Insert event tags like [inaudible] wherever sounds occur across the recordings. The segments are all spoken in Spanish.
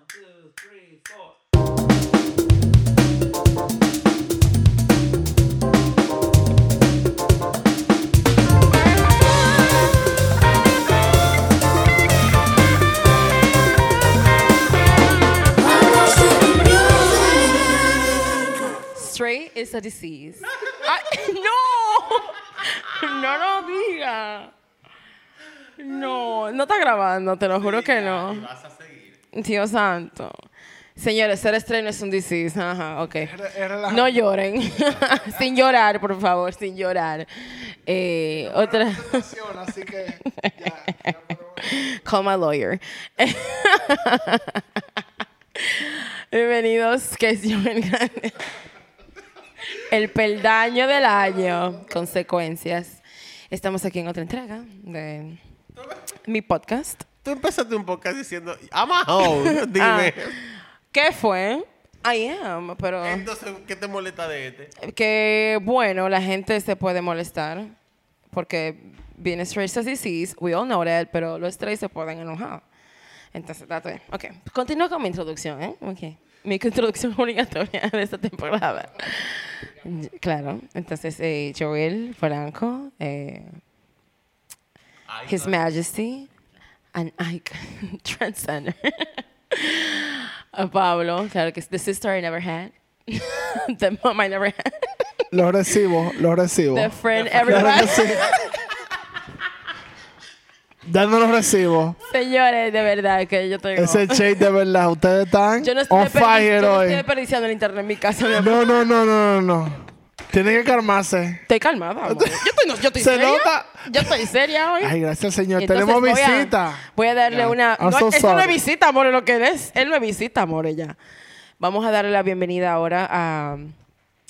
One, two, three, four. Straight is a disease. [laughs] Ay, [laughs] no, [laughs] no lo diga. No, no está grabando, te lo juro que no. Vas a seguir. Dios santo. Señores, ser estreno es un disease. Ajá, ok. No lloren. [laughs] sin llorar, por favor, sin llorar. Eh, otra. Funciona, así que ya, ya podemos- [laughs] Call my lawyer. [laughs] Bienvenidos, que es. El peldaño del año. Consecuencias. Estamos aquí en otra entrega de mi podcast. Tú empezaste un podcast diciendo, I'm a hoe. Dime. ¿Qué fue? I am, pero Entonces, ¿qué te molesta de este? que bueno, la gente se puede molestar porque viene straight to disease, we all know that, pero los straight se pueden enojar. Entonces, date. Ok, continúo con mi introducción, ¿eh? Ok. Mi [laughs] introducción obligatoria de esta temporada. Claro, entonces eh, Joel Franco, eh, His Majesty, an icon, [laughs] transcender. A Pablo, claro que es the sister I never had, [laughs] the mom I never had, Lo recibo, lo recibo. the friend Claro everyone. que sí. Ya no lo recibo. Señores, de verdad que yo tengo. Ese shade de verdad. Ustedes están yo no estoy, on fire yo no hoy. estoy desperdiciando el internet en mi casa. No, no, no, no, no, no. Tienen que calmarse. Estoy calmada. amor. [laughs] Yo estoy, no, yo estoy Se seria. nota. Yo estoy seria hoy. Ay, gracias, señor. Entonces Tenemos voy a- visita. Voy a darle una. No, so eso no es visita, amor, lo que es. Él no es visita, amor, ya. Vamos a darle la bienvenida ahora a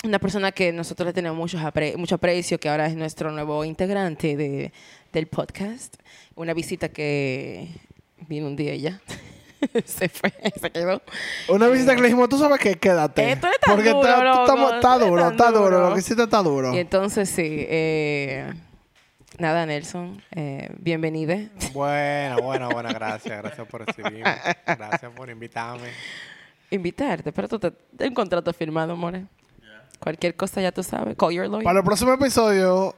una persona que nosotros le tenemos mucho, apre- mucho aprecio, que ahora es nuestro nuevo integrante de, del podcast. Una visita que vino un día ya. [laughs] se fue, se quedó. Una visita que le dijimos, tú sabes qué, quédate. Esto es tan Porque duro, está, loco, estamos- duro, está duro. duro. Lo que hiciste está duro. Y entonces, sí. eh, nada, Nelson, eh, bienvenido. Bueno, bueno, bueno, [laughs] gracias, gracias por recibirme. [laughs] Gracias por invitarme. Invitarte, pero tú te, te un contrato firmado, more. Cualquier cosa ya tú sabes. Call your lawyer. Para el próximo episodio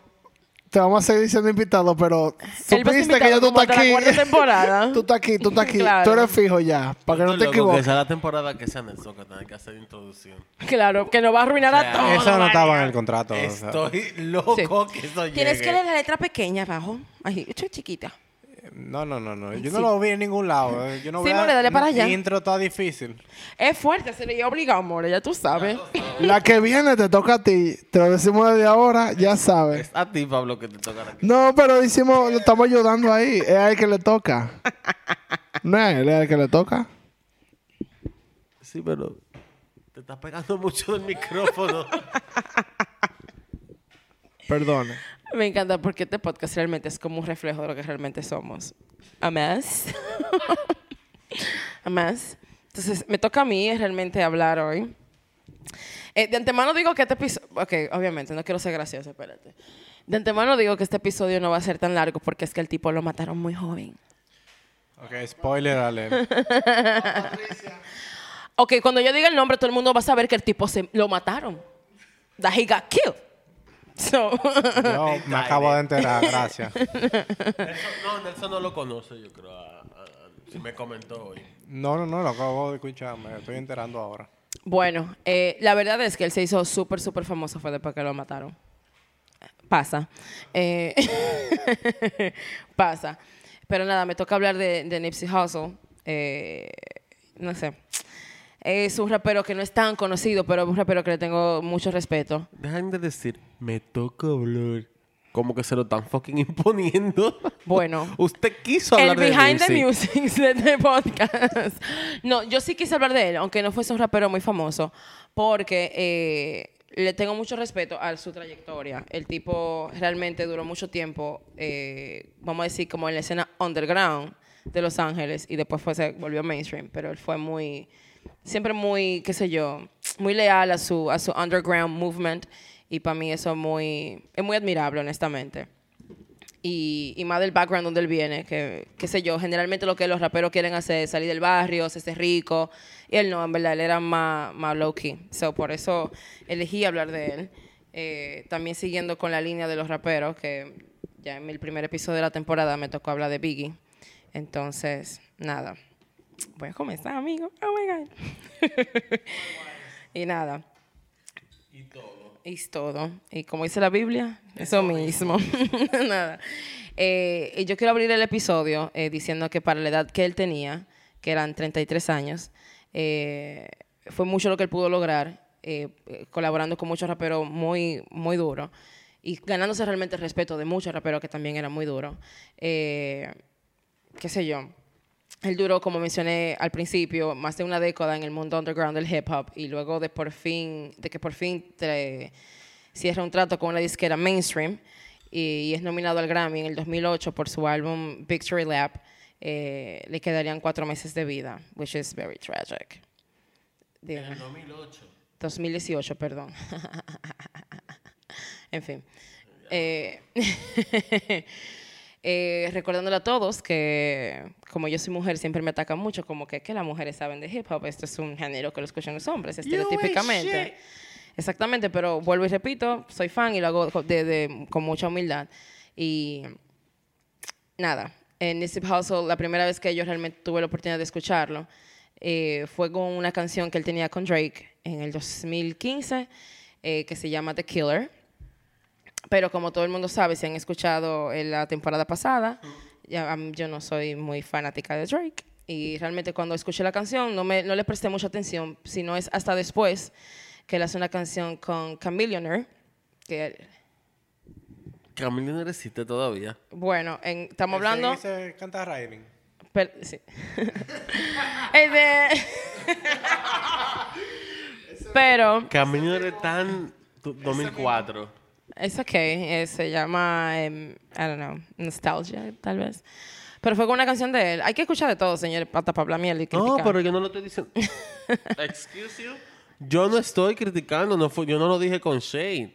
te vamos a seguir diciendo invitado, pero a supiste que ya tú estás aquí. temporada. [laughs] tú estás aquí, tú estás aquí. Claro. [laughs] Tú eres fijo ya, para que no te Que equivoques. sea la temporada que sea Nelson que tenga que hacer introducción. Claro, que nos va a arruinar O a sea, todos. Eso no estaba en el contrato. o sea. Estoy loco que eso llegue. Tienes que leer la letra pequeña abajo. Ay, esto es chiquita. No, no, no, no. Yo Sí. no lo vi en ningún lado. eh. Yo no Sí, veo- more, dale para allá. Intro está difícil. Es fuerte, se le dio obligado, amor, ya tú sabes. [laughs] La que viene te toca a ti. Te lo decimos desde ahora, ya sabes. Es a ti, Pablo, que te toca la No, pero hicimos, lo estamos ayudando ahí. Es a él que le toca. No es él que le toca. Sí, pero te estás pegando mucho del micrófono. Perdone. Me encanta porque este podcast realmente es como un reflejo de lo que realmente somos. A más. [laughs] A más. Entonces, me toca a mí realmente hablar hoy. Eh, de antemano digo que este episodio... Ok, obviamente, no quiero ser gracioso, espérate. De antemano digo que este episodio no va a ser tan largo porque es que el tipo lo mataron muy joven. Ok, spoiler alert. [laughs] Ok, cuando yo diga el nombre, todo el mundo va a saber que el tipo se lo mataron. That he got killed. So, [laughs] Yo [laughs] me acabo de enterar, gracias. Nelson, no, Nelson no lo conoce, yo creo. a- a- a- si me comentó hoy. No, no, no, lo acabo de escuchar. Me estoy enterando ahora. Bueno, eh, la verdad es que él se hizo súper, súper famoso fue después que lo mataron. Pasa. Eh, [laughs] pasa. Pero nada, me toca hablar de, de Nipsey Hussle. Eh, no sé. Es un rapero que no es tan conocido, pero es un rapero que le tengo mucho respeto. Dejan de decir, me toca hablar. Como que se lo están fucking imponiendo. [laughs] Bueno. Usted quiso El hablar de behind the music. music de este podcast. No, yo sí quise hablar de él, aunque no fuese un rapero muy famoso, porque eh, le tengo mucho respeto a su trayectoria. El tipo realmente duró mucho tiempo, eh, vamos a decir, como en la escena underground de Los Ángeles y después fue, se volvió mainstream, pero él fue muy, siempre muy, qué sé yo, muy leal a su, a su underground movement y para mí eso es muy, es muy admirable, honestamente. y, y más del background donde él viene, que qué sé yo, generalmente lo que los raperos quieren hacer es salir del barrio, hacerse rico, y él no, en verdad, él era más, más low-key. So, por eso elegí hablar de él. Eh, también siguiendo con la línea de los raperos, que ya en el primer episodio de la temporada me tocó hablar de Biggie. Entonces, nada. Voy a comenzar, amigo. Oh my God. [laughs] y nada. Y todo. Y todo. Y como dice la Biblia, eso, mismo. [laughs] nada. Eh, y yo quiero abrir el episodio eh, diciendo que para la edad que él tenía, que eran 33 años, eh, fue mucho lo que él pudo lograr, eh, eh, colaborando con muchos raperos muy, muy duros y ganándose realmente el respeto de muchos raperos que también eran muy duros. Eh, qué sé yo. Él duró, como mencioné al principio, más de una década en el mundo underground del hip hop y luego de por fin, de que por fin te- cierra un trato con una disquera mainstream y, y es nominado al Grammy en el 2008 por su álbum Victory Lap, eh, le quedarían cuatro meses de vida, which is very tragic. Digo. 2008. 2018, perdón. [laughs] en fin. Eh, [laughs] eh, recordándole a todos que, como yo soy mujer, siempre me atacan mucho, como que, que las mujeres saben de hip hop. Esto es un género que lo escuchan los hombres, estereotípicamente. Exactamente, pero vuelvo y repito, soy fan y lo hago de- de- con mucha humildad. Y nada, en Nipsey Hussle, la primera vez que yo realmente tuve la oportunidad de escucharlo, eh, fue con una canción que él tenía con Drake en el 2015, eh, que se llama The Killer. Pero como todo el mundo sabe, si han escuchado en la temporada pasada, ya, yo no soy muy fanática de Drake. Y realmente cuando escuché la canción no, me, no le presté mucha atención, sino es hasta después que él hace una canción con Chameleonaire, que, resiste todavía. bueno, en- estamos hablando... Ese dice, canta Riding. Per- sí. [laughs] [laughs] Pero era tan... tu- 2004. Es ok, eh, se llama, em, I don't know, nostalgia, tal vez. Pero fue con una canción de él. Hay que escuchar de todo, señor, hasta para hablar y No, criticar. pero yo no lo estoy diciendo. [laughs] Excuse you. Yo no estoy criticando, no fue, yo no lo dije con shade.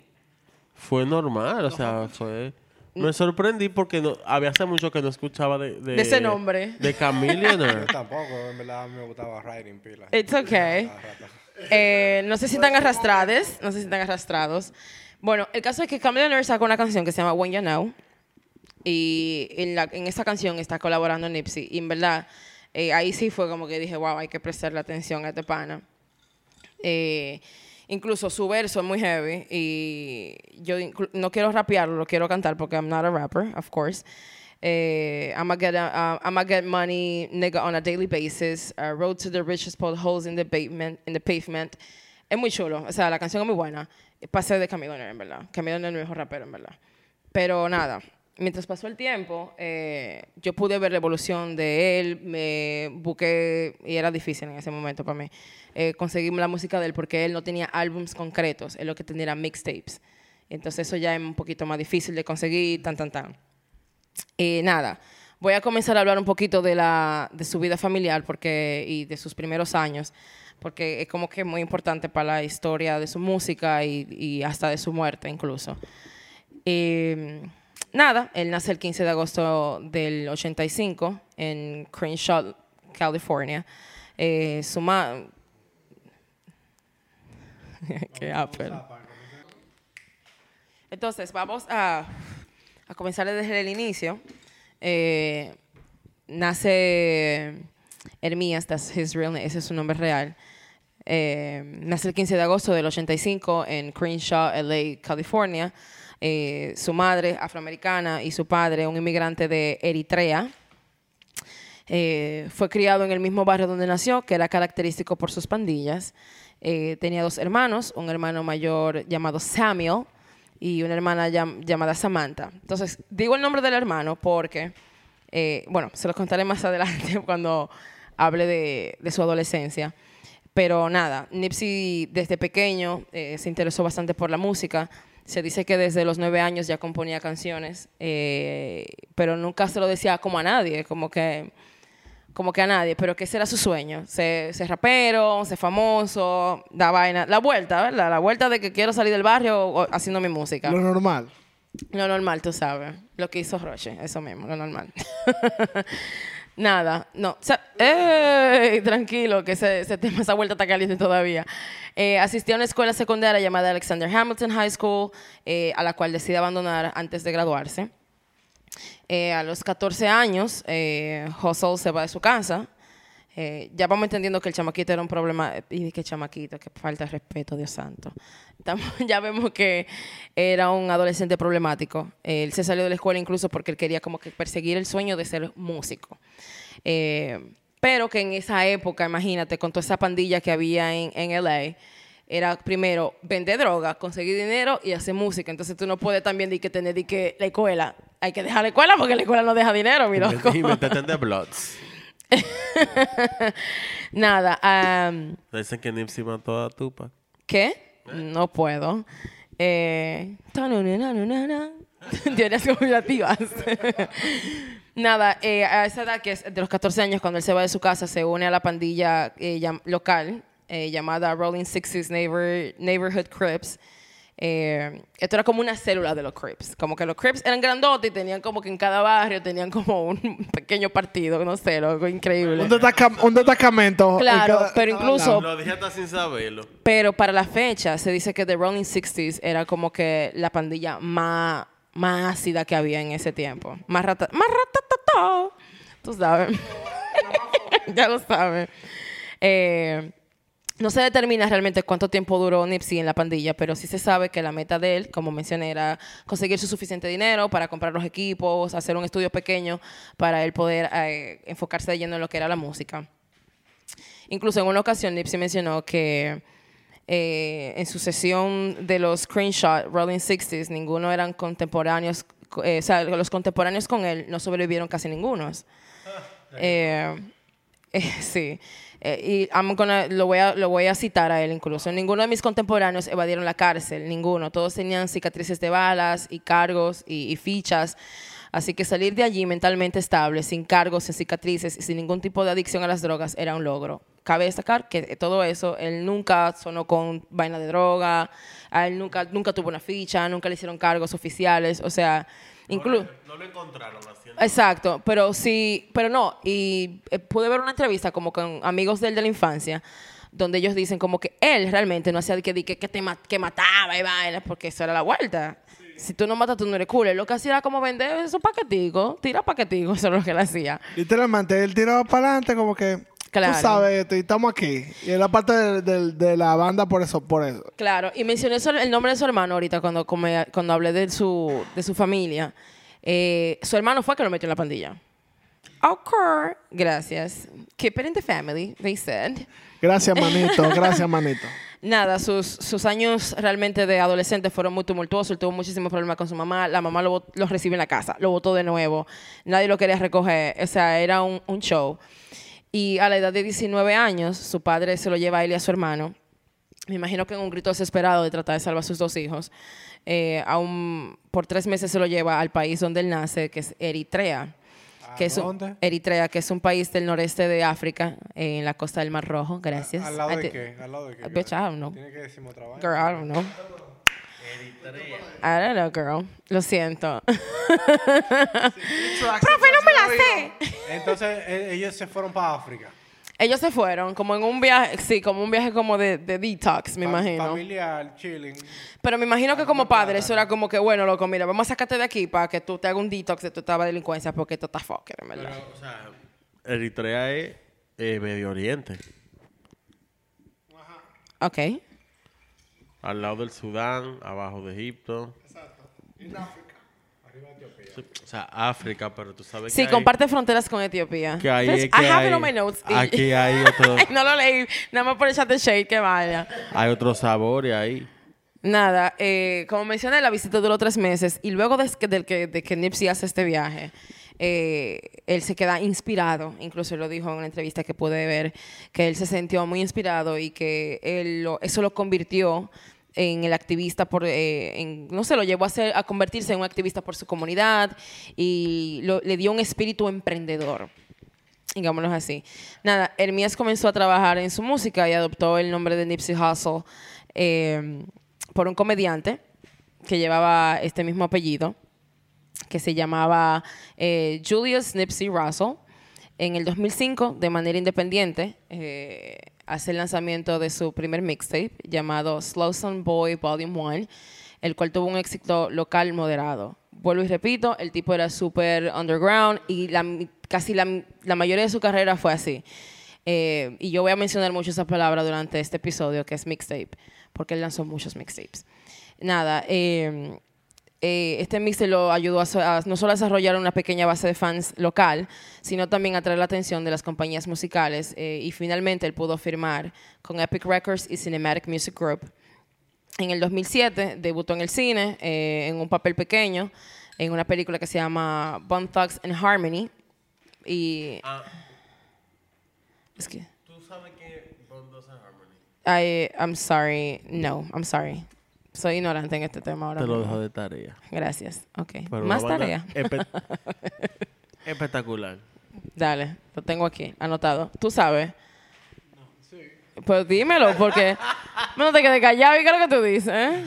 Fue normal, o sea, fue. Me sorprendí porque no, había hace mucho que no escuchaba de, De ese nombre. De [laughs] Yo Chameleonaire. tampoco, en verdad me gustaba Riding pila. It's okay. Eh, no se sientan arrastrados, no se sientan arrastrados. Bueno, el caso es que Chameleonaire sacó una canción que se llama When You Know. Y en, la, en esa canción está colaborando Nipsey. Y en verdad, eh, ahí sí fue como que dije, wow, hay que prestarle atención a este pana. Eh, incluso su verso es muy heavy. Y yo no quiero rapearlo, lo quiero cantar porque I'm not a rapper, of course. Eh, I'm gonna get, uh, I'ma get money, nigga, on a daily basis. Uh, road to the richest potholes in the pavement. In the pavement. Es muy chulo. O sea, la canción es muy buena. Pasé de Chameleonaire, en verdad. Chameleonaire es el mejor rapero, en verdad. Pero nada, mientras pasó el tiempo, eh, yo pude ver la evolución de él, me busqué, y era difícil en ese momento para mí, eh, conseguir la música de él porque él no tenía álbums concretos, él lo que tenía era mixtapes. Entonces eso ya es un poquito más difícil de conseguir, tan, tan, tan. Eh, nada, voy a comenzar a hablar un poquito de, la, de su vida familiar porque, y de sus primeros años, porque es como que muy importante para la historia de su música y, y hasta de su muerte incluso. Eh, nada, él nace el 15 de agosto del 85 en Crenshaw, California. Eh, su ma... [laughs] Qué Apple. Entonces, vamos a, a comenzar desde el inicio. Eh, nace Hermías, that's [laughs] his real name, ese es su nombre real. Eh, nace el 15 de agosto del 85 en Crenshaw, LA, California. Eh, su madre, afroamericana, y su padre, un inmigrante de Eritrea. Eh, fue criado en el mismo barrio donde nació, que era característico por sus pandillas. Eh, tenía dos hermanos, un hermano mayor llamado Samuel y una hermana llam- llamada Samantha. Entonces, digo el nombre del hermano porque, eh, bueno, se lo contaré más [laughs] adelante cuando hable de, de su adolescencia. Pero nada, Nipsey desde pequeño eh, se interesó bastante por la música. Se dice que desde los nueve años ya componía canciones, eh, pero nunca se lo decía como a nadie, como que, como que a nadie, pero que ese era su sueño, ser, ser rapero, ser famoso, da vaina, la vuelta, ¿verdad? La vuelta de que quiero salir del barrio haciendo mi música. Lo normal. Lo normal, tú sabes. Lo que hizo Roche, eso mismo, lo normal. [laughs] Nada, no. ¡ey! [laughs] tranquilo, que ese, ese tema, esa vuelta está caliente todavía. Eh, a una escuela secundaria llamada Alexander Hamilton High School, eh, a la cual decide abandonar antes de graduarse. Eh, a los 14 años, eh, Hustle se va de su casa. Eh, ya vamos entendiendo que el chamaquito era un problema. Y que chamaquito, que falta de respeto, Dios santo. Estamos- [laughs] ya vemos que era un adolescente problemático. Él se salió de la escuela incluso porque él quería como que perseguir el sueño de ser músico. Eh, pero que en esa época, imagínate, con toda esa pandilla que había en, en LA, era primero vender droga, conseguir dinero y hacer música. Entonces tú no puedes también di que tener di que la escuela. Hay que dejar la escuela porque la escuela no deja dinero, mi loco. The [laughs] Bloods. [laughs] Nada. am, Dicen que Nipsey mató a Tupac. ¿Qué? No puedo. Eh, [laughs] Teorías conspirativas. [laughs] Nada, eh, a esa edad, que es de los 14 años, cuando él se va de su casa, se une a la pandilla eh, local eh, llamada Rolling Sixties Neighbor, Neighborhood Crips. Eh, esto era como una célula de los Crips. Como que los Crips eran grandotes y tenían como que en cada barrio tenían como un [laughs] pequeño partido, no sé, algo increíble. Un, destaca- un destacamento. en Claro, cada- pero cada incluso-. Lo dije hasta sin saberlo. Pero para la fecha se dice que The Rolling Sixties era como que la pandilla más, más ácida que había en ese tiempo. Más rata, más ratatatá. Tú sabes. [laughs] ya lo sabes. Eh, no se determina realmente cuánto tiempo duró Nipsey en la pandilla, pero sí se sabe que la meta de él, como mencioné, era conseguir su suficiente dinero para comprar los equipos, hacer un estudio pequeño para él poder eh, enfocarse de lleno en lo que era la música. Incluso en una ocasión Nipsey mencionó que eh, en su sesión de los screenshot Rolling Sixties, ninguno eran contemporáneos, eh, o sea, los contemporáneos con él no sobrevivieron casi ningunos. Eh, eh, [laughs] sí. Eh, y gonna- lo, voy a, lo voy a citar a él incluso. Ninguno de mis contemporáneos evadieron la cárcel, ninguno. Todos tenían cicatrices de balas y cargos y, y fichas. Así que salir de allí mentalmente estable, sin cargos, sin cicatrices y sin ningún tipo de adicción a las drogas era un logro. Cabe destacar que todo eso, él nunca sonó con vaina de droga, a él nunca, nunca tuvo una ficha, nunca le hicieron cargos oficiales, o sea, incluso... No lo encontraron haciendo. Exacto, pero sí, pero no, y eh, pude ver una entrevista como con amigos de él de la infancia, donde ellos dicen como que él realmente no hacía que, que, que, te que mataba y vaina, porque eso era la vuelta. Si tú no matas, tú no eres cool. Él lo que hacía era como vender esos paqueticos, tira paqueticos, [laughs] eso es lo que él hacía. Literalmente, él tiraba para adelante como que... Claro. Tú sabes esto y estamos aquí. Y era parte de, de- de la banda por eso, por eso. Claro, y mencioné el nombre de su hermano ahorita cuando, cuando hablé de su, de su familia. Eh, su hermano fue que lo metió en la pandilla. Ok, gracias. Keep it in the family, they said. Gracias, [laughs] manito. Gracias, manito. Nada, sus, sus años realmente de adolescente fueron muy tumultuosos. Él tuvo muchísimos problemas con su mamá. La mamá lo, lo recibe en la casa, lo votó de nuevo. Nadie lo quería recoger. O sea, era un, un show. Y a la edad de 19 años, su padre se lo lleva a él y a su hermano. Me imagino que en un grito desesperado de tratar de salvar a sus dos hijos. eh, a un- por tres meses se lo lleva al país donde él nace, que es Eritrea. Que es un-? Eritrea, que es un país del noreste de África, en la costa del Mar Rojo. Gracias. ¿Al lado de qué? ¿Al lado de qué? Bitch, I don't know. Tiene que otra vez. Girl, I don't know. I don't know, girl. Lo siento. [laughs] Profe, no me la sé. [laughs] Entonces, e- ellos se fueron para África. Ellos se fueron como en un viaje, sí, como un viaje como de, de detox, me Fa- imagino. Familiar, chilling. Pero me imagino que como padre eso era como que, bueno, loco, mira, vamos a sacarte de aquí para que tú te hagas un detox de tu etapa de delincuencia porque esto está fucker, en verdad. O sea, Eritrea es eh, Medio Oriente. Ok. Al lado del Sudán, abajo de Egipto. Sí, O sea, África, pero tú sabes Sí, que hay- comparte fronteras con Etiopía. que ahí Bitch, es I que have it hay- on my notes. y- Aquí [laughs] hay otro, no lo leí, nada más por echarte shade, que vaya. hay otro sabor y ahí. Nada, eh, como mencioné, la visita duró tres meses y luego de que, del que, de que Nipsey hace este viaje, eh, él se queda inspirado, incluso él lo dijo en una entrevista que pude ver, que él se sintió muy inspirado y que él lo- eso lo convirtió en el activista por, eh, en- no sé, lo llevó a, ser, a convertirse en un activista por su comunidad y lo- le dio un espíritu emprendedor digámoslo así. Nada, Hermías comenzó a trabajar en su música y adoptó el nombre de Nipsey Hussle eh, por un comediante que llevaba este mismo apellido, que se llamaba eh, Julius Nipsey Russell. En el 2005, de manera independiente, eh, hace el lanzamiento de su primer mixtape llamado Slow Boy Volume 1, el cual tuvo un éxito local moderado. Vuelvo y repito, el tipo era súper underground y casi la, la mayoría de su carrera fue así. Eh, y yo voy a mencionar mucho esa palabra durante este episodio, que es mixtape, porque él lanzó muchos mixtapes. Nada, eh, eh, este mixtape lo ayudó a, a no solo a desarrollar una pequeña base de fans local, sino también a atraer la atención de las compañías musicales. eh, y finalmente él pudo firmar con Epic Records y Cinematic Music Group. En el 2007 debutó en el cine eh, en un papel pequeño en una película que se llama Bone Thugs and Harmony. Y. Ah. Es que. ¿Tú sabes que Bondos and Harmony? I, I'm sorry. No, I'm sorry. Soy ignorante en este tema ahora. Te lo mismo. dejo de tarea. Gracias. Ok. Pero Más tarea. espe- [laughs] espectacular. Dale, lo tengo aquí, anotado. ¿Tú sabes? Pues dímelo, porque [laughs] no te quedes callado y qué es lo que tú dices, ¿eh?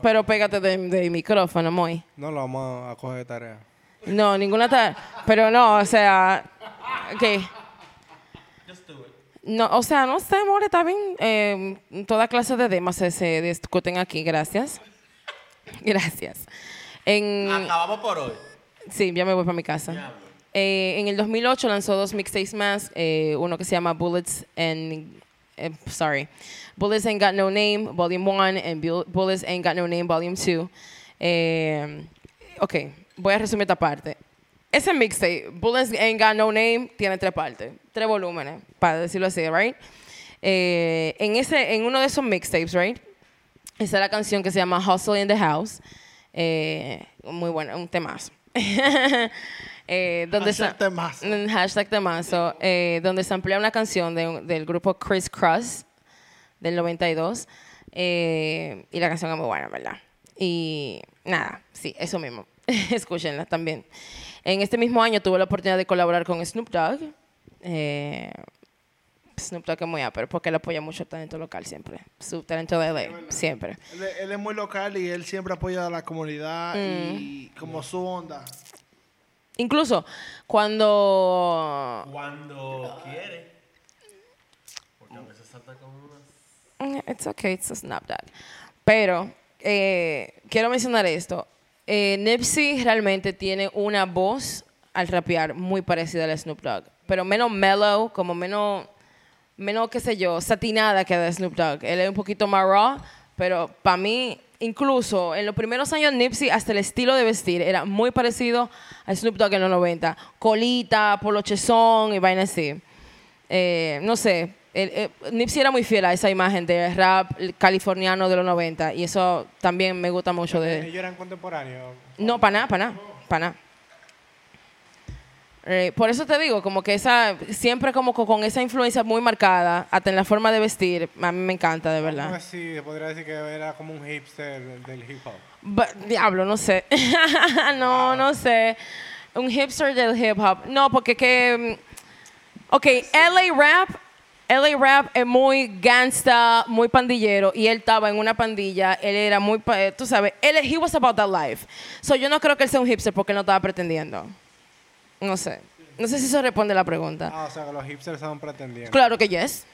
Pero pégate del de micrófono, muy. No lo vamos a coger de tarea. No, ninguna tal. Pero no, o sea. Ok. No, o sea, no sé, amor, está bien. Eh, toda clase de temas se, se discuten aquí, gracias. [laughs] Gracias. En, Acabamos por hoy. Sí, ya me voy para mi casa. Eh, en el 2008 lanzó dos mixtapes más, eh, uno que se llama Bullets and eh, sorry, Bullets Ain't Got No Name, Volume 1, and Bu- Bullets Ain't Got No Name, Volume 2. Eh, ok, voy a resumir esta parte. Ese mixtape, Bullets Ain't Got No Name, tiene tres partes, tres volúmenes, para decirlo así, right? Eh, en, ese, en uno de esos mixtapes, right? Esa es la canción que se llama Hustle in the House. Eh, muy buena, un temazo. [laughs] eh, donde Hashtag temazo. un hashtag temazo. eh, donde se amplía una canción de del grupo Chris Cross del 92. eh, y la canción es muy buena, ¿verdad? Y nada, sí, eso mismo. [laughs] Escúchenla también. En este mismo año tuve la oportunidad de colaborar con Snoop Dogg. Eh, Snoop Dogg es muy pero porque él apoya mucho el talento local siempre. Su talento de LA, siempre. Él, es- él es muy local y él siempre apoya a la comunidad y como su onda. Incluso cuando... Cuando quiere. Porque a veces salta con unas. Mm, It's okay, it's a Snapchat. Pero eh, quiero mencionar esto. Eh, Nipsey realmente tiene una voz al rapear muy parecida a la Snoop Dogg, pero menos mellow, como menos, menos qué sé yo, satinada que de Snoop Dogg. Él es un poquito más raw, pero para mí, incluso en los primeros años Nipsey, hasta el estilo de vestir era muy parecido a Snoop Dogg en los 90. Colita, polochezón y vaina así. Eh, no sé, eh, Nipsey era muy fiel a esa imagen de rap californiano de los 90 y eso también me gusta mucho de Ellos eran contemporáneos. No, para nada, para nada, para nada. Eh, por eso te digo, como que esa, siempre como co- con esa influencia muy marcada, hasta en la forma de vestir, a mí me encanta, de verdad. así, podría decir que era como un hipster del, hip hop. Ba- diablo, no sé. [laughs] no, no sé. Un hipster del hip hop. No, porque que... mm, Ok, LA Rap, LA Rap es muy gangsta, muy pandillero, y él estaba en una pandilla, él era muy, eh, tú sabes, él, he was about that life. So yo no creo que él sea un hipster porque él no estaba pretendiendo. No sé. No sé si eso responde la pregunta. Ah, o sea, que los hipsters estaban pretendiendo. Claro que yes.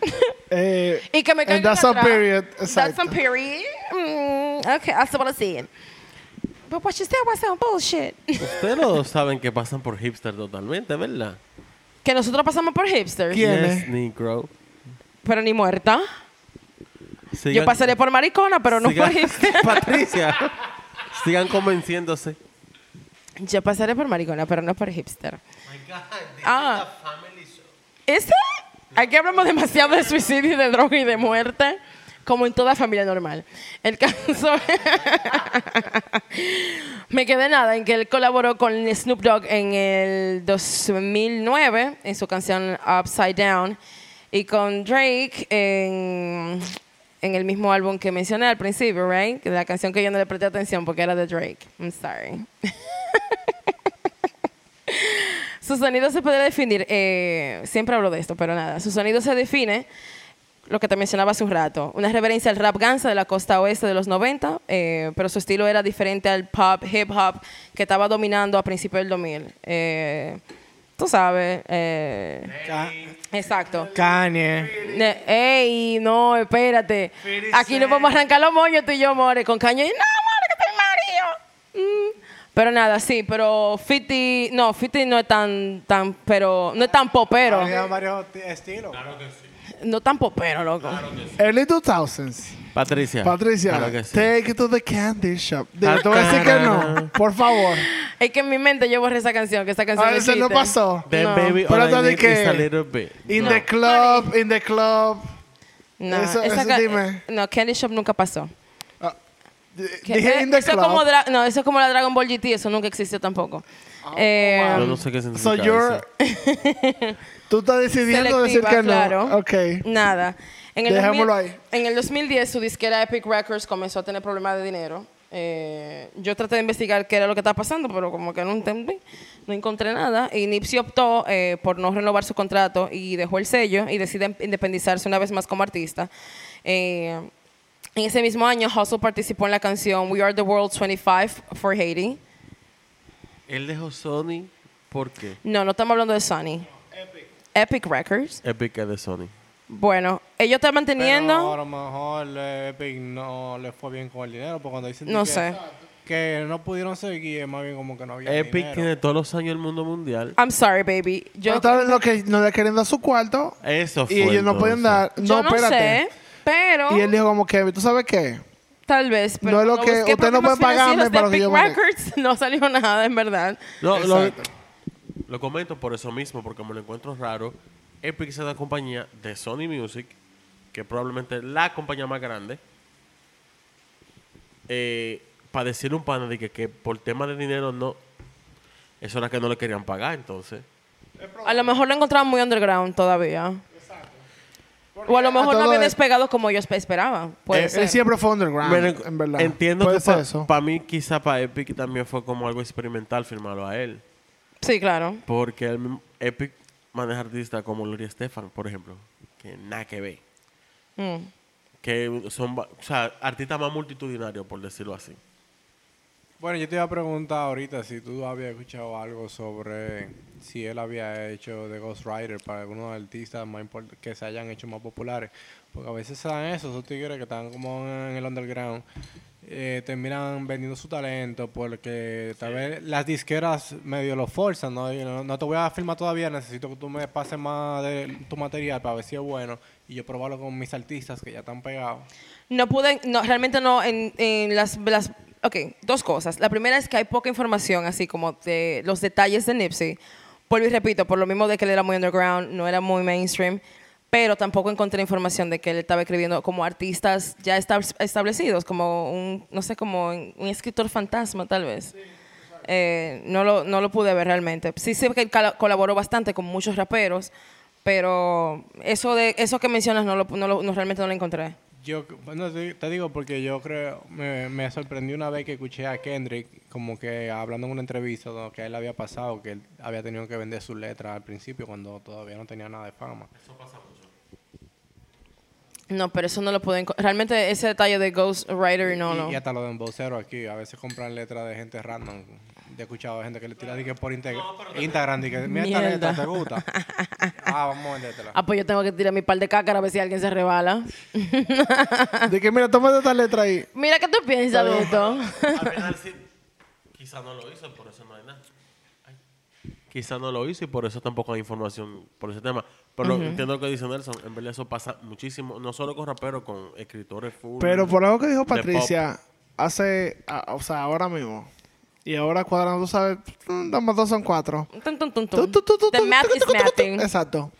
[laughs] Eh, Y que me And caigan that's a period, That's exacto. a period. Mm, okay, that's what I'm saying. But what you said was some bullshit. Ustedes no saben que pasan por hipster totalmente, ¿verdad? Que nosotros pasamos por hipsters, ¿Quién? Yes, es? Negro. pero ni muerta. Yo Sigan- pasaré por maricona, pero no sigan- por hipster. [laughs] Patricia, sigan convenciéndose. Yo pasaré por maricona, pero no por hipster. Ah. family show. ¿Ese? Aquí hablamos demasiado de suicidio, y de droga y de muerte, como en toda familia normal. El caso... [laughs] Me quedé nada en que él colaboró con Snoop Dogg en el 2009 en su canción Upside Down y con Drake en, en el mismo álbum que mencioné al principio, right? Que la canción que yo no le presté atención porque era de Drake. I'm sorry. [laughs] Su sonido se puede definir, eh, siempre hablo de esto, pero nada, su sonido se define lo que te mencionaba hace un rato, una reverencia al rap ganza de la costa oeste de los 90, eh, pero su estilo era diferente al pop, hip hop que estaba dominando a principios del 2000. Eh, tú sabes. eh, exacto. Kanye. Ey, no, espérate. Aquí nos vamos a arrancar los moños tú y yo, more, con. Y, no, more, que estoy Mario. Mm. Pero nada, sí, pero 50, no, 50 no es tan, tan, pero, no es tan popero. Había varios ti- estilos. No tan popero, loco. Early 2000s. Patricia. Patricia, Claro que sí. take it to the candy shop. Digo, te voy a decir que no, por favor. Es que en mi mente yo borré esa canción, que esa canción A no veces no existe. pasó. The No. baby Pero all I tú di need que- is a little bit. In No. the club, in the club. No, Eso- esa eso ca- dime. no, Candy Shop nunca pasó. Ah, Dije eh, in the eso es club. como dra- no, eso es como la Dragon Ball GT, eso nunca existió tampoco. Eh, Yo no sé qué significa So you're... eso. [laughs] Tú estás decidiendo decir que no. claro. Ok. Nada. En el, Dejémoslo 2000 ahí. en el 2010 su disquera Epic Records comenzó a tener problemas de dinero. Eh, yo traté de investigar qué era lo que estaba pasando, pero como que no entendí, no encontré nada. Y Nipsey optó eh, por no renovar su contrato y dejó el sello y decide independizarse una vez más como artista. Eh, en ese mismo año, Hustle participó en la canción We Are the World's 25 for Haiti. Él dejó Sony porque No, no estamos hablando de Sony. Epic. Records. Epic es de Sony. Bueno, ellos están manteniendo... Pero a lo mejor eh, Epic no le fue bien con el dinero, porque cuando dicen No que, sé. que no pudieron seguir, es más bien como que no había Epic dinero. tiene todos los años el mundo mundial. I'm sorry, baby. Yo, Yo tal lo que no le querían dar su cuarto Eso fue. y ellos no pueden dar. yo No, no espérate. sé, pero Y él dijo como que, ¿tú sabes qué? Tal vez. Pero No es lo que- busqué usted no puede pagarme para lo que Epic yo. Records, [laughs] no salió nada, en verdad. No, lo, lo comento por eso mismo, porque me lo encuentro raro. Epic es una compañía de Sony Music, que es probablemente la compañía más grande. Eh, para decirle un pana de que, que por tema de dinero no. Eso era que no le querían pagar, entonces. A lo mejor lo encontraban muy underground todavía. O a lo mejor no todo había es- despegado como ellos esperaban. Puede Él, ser. él siempre fue underground, Pero en verdad. Entiendo que para mí, quizá para Epic también fue como algo experimental firmarlo a él. Sí, claro. Porque el Epic maneja artistas como Gloria Estefan, por ejemplo, que nada que ver. Mm. Que son o sea, artistas más multitudinarios, por decirlo así. Bueno, yo te iba a preguntar ahorita si tú habías escuchado algo sobre si él había hecho de Ghostwriter para algunos artistas más que se hayan hecho más populares. Porque a veces se dan eso, esos tigres que están como en el underground, eh, terminan vendiendo su talento porque tal vez las disqueras medio lo forzan, ¿no? Y no, no te voy a filmar todavía, necesito que tú me pases más de tu material para ver si es bueno y yo probarlo con mis artistas que ya están pegados. No pude, no, realmente no, en, en las, las, ok, dos cosas. La primera es que hay poca información, así como de los detalles de Nipsey. Vuelvo y repito, por lo mismo de que él era muy underground, no era muy mainstream, pero tampoco encontré información de que él estaba escribiendo como artistas ya estab- establecidos, como un, no sé, como un escritor fantasma, tal vez. Eh, no, lo, no lo pude ver realmente. Sí sé que él colaboró bastante con muchos raperos, pero eso de eso que mencionas no, lo, no, lo- no realmente no lo encontré. Yo, bueno, te, digo porque yo creo, me, me sorprendió una vez que escuché a Kendrick como que hablando en una entrevista ¿no? que a él le había pasado, que él había tenido que vender sus letras al principio cuando todavía no tenía nada de fama. No, pero eso no lo pueden... Realmente ese detalle de Ghost Rider no, y, no. y hasta lo de embocero aquí, a veces compran letras de gente random. He escuchado gente que le tira di que por Integ- Instagram y que mira esta Mierda. letra, ¿te gusta? [laughs] ah, vamos a vendértela. Ah, pues yo tengo que tirar mi par de cácara a ver si alguien se rebala. [laughs] De que, mira, toma esta letra ahí. Mira, ¿qué tú piensas de esto? Al [laughs] final sí, quizá no lo hizo, por eso no hay nada. Ay. Quizá no lo hizo y por eso tampoco hay información por ese tema. Pero lo- entiendo lo que dice Nelson. En verdad eso pasa muchísimo, no solo con raperos, con escritores full. Pero por algo que dijo pop. Patricia, hace, a- o sea, ahora mismo. Y ahora cuadrando, tú sabes, mm, dos más dos son cuatro. Tum, tum, tum, The math is mathing. Exacto.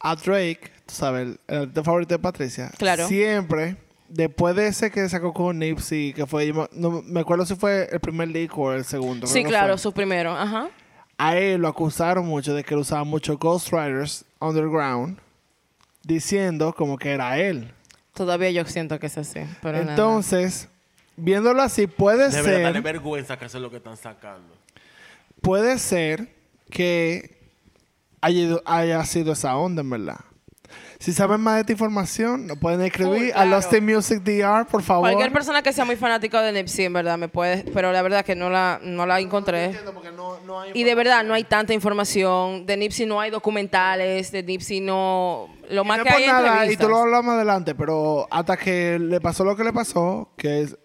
A Drake, tú sabes, el, favorito de Patricia. Claro. Siempre, después de ese que sacó con Nipsey, que fue, no me acuerdo si fue el primer leak o el segundo. Sí, claro, fue. su primero. Ajá. A él lo acusaron mucho de que él usaba mucho Ghostwriters Underground, diciendo como que era él. Todavía yo siento que es así, pero nada. Viéndolo así, puede darle ser, vergüenza que eso es lo que están sacando. puede ser que haya, ido- haya sido esa onda, en verdad. Si saben más de esta información, nos pueden escribir a. Lost in Music DR, por favor. Cualquier persona que sea muy fanático de Nipsey, en verdad, me puede... Pero la verdad que no la, no la encontré. Y de verdad, no hay tanta información. De Nipsey no hay documentales. De Nipsey no... Lo más no que es hay nada, y tú lo hablas más adelante, pero hasta que le pasó lo que le pasó, que es-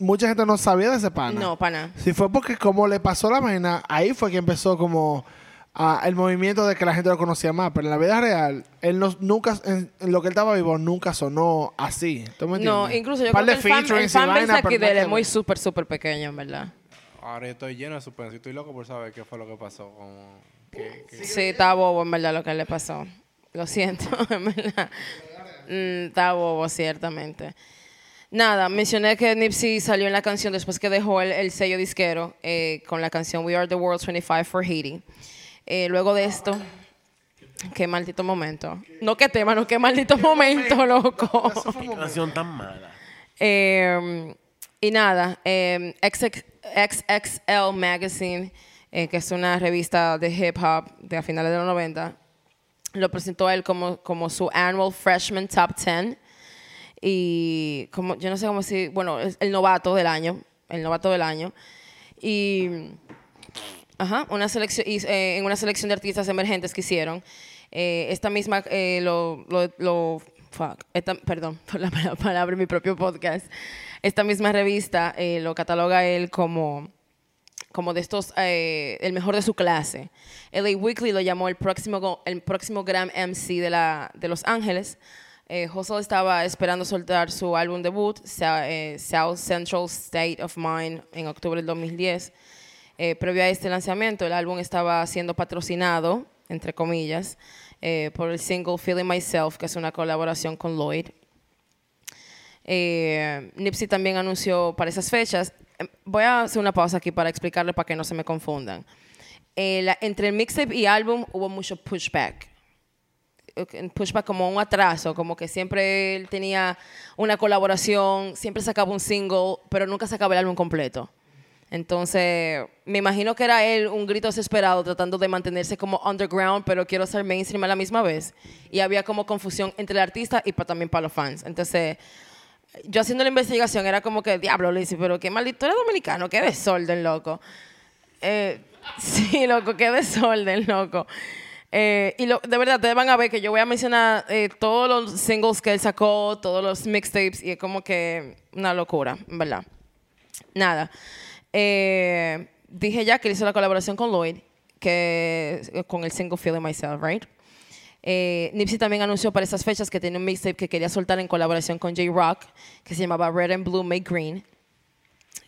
mucha gente no sabía de ese pana. No, pana. Si fue porque como le pasó la vaina, ahí fue que empezó como ah, el movimiento de que la gente lo conocía más. Pero en la vida real, él no, nunca, en, en lo que él estaba vivo, nunca sonó así. ¿Tú me No, incluso yo Par creo que el, fan, el fanbase aquí de él es muy súper, súper pequeño, en verdad. Ahora yo estoy lleno de suspenso. y Estoy loco por saber qué fue lo que pasó. Como, Sí, está bobo, en verdad, lo que le pasó. Lo siento, [laughs] en verdad. Mm, está bobo, ciertamente. Nada, mencioné que Nipsey salió en la canción después que dejó el, el sello disquero eh, con la canción We Are the World's 25 for Haiti. Eh, luego de esto, qué maldito momento. No qué tema, no qué maldito momento, loco. Qué canción tan mala. Eh, y nada, eh, XX XXL Magazine, eh, que es una revista de hip hop de a finales de los 90, lo presentó a él como, como su annual freshman top 10. Y como, yo no sé cómo si, bueno, es el novato del año, el novato del año. Y Ajá, una selección, y, eh, en una selección de artistas emergentes que hicieron. Eh, esta misma, eh, lo, lo, lo- fuck, esta- perdón [laughs] por la pala- palabra en mi propio podcast. Esta misma revista eh, lo cataloga él como, como de estos, eh, el mejor de su clase. LA Weekly lo llamó el próximo, el próximo Grand MC de, la, de Los Ángeles. Eh, estaba esperando soltar su álbum debut, eh, South Central State of Mind, en octubre del 2010. Eh, previo a este lanzamiento, el álbum estaba siendo patrocinado, entre comillas, eh, por el single Feeling Myself, que es una colaboración con Lloyd. Eh, Nipsey también anunció para esas fechas. eh, Voy a hacer una pausa aquí para explicarle para que no se me confundan. Entre el mixtape y álbum hubo mucho pushback. Pushback como un atraso, como que siempre él tenía una colaboración, siempre sacaba un single, pero nunca sacaba el álbum completo. Entonces, me imagino que era él un grito desesperado tratando de mantenerse como underground, pero quiero ser mainstream a la misma vez. Y había como confusión entre el artista y pa- también para los fans. Entonces, yo haciendo la investigación era como que, diablo, Lizzy, pero qué maldito eres dominicano, qué desorden, loco. Eh, [laughs] sí, loco, qué desorden, loco. Eh, y lo- de verdad, ustedes van a ver que yo voy a mencionar eh, todos los singles que él sacó, todos los mixtapes, y es como que una locura, verdad. Nada. Eh, dije ya que hizo la colaboración con Lloyd, que con el single Feeling Myself, right? Eh, Nipsey también anunció para esas fechas que tenía un mixtape que quería soltar en colaboración con J-Rock, que se llamaba Red and Blue Make Green.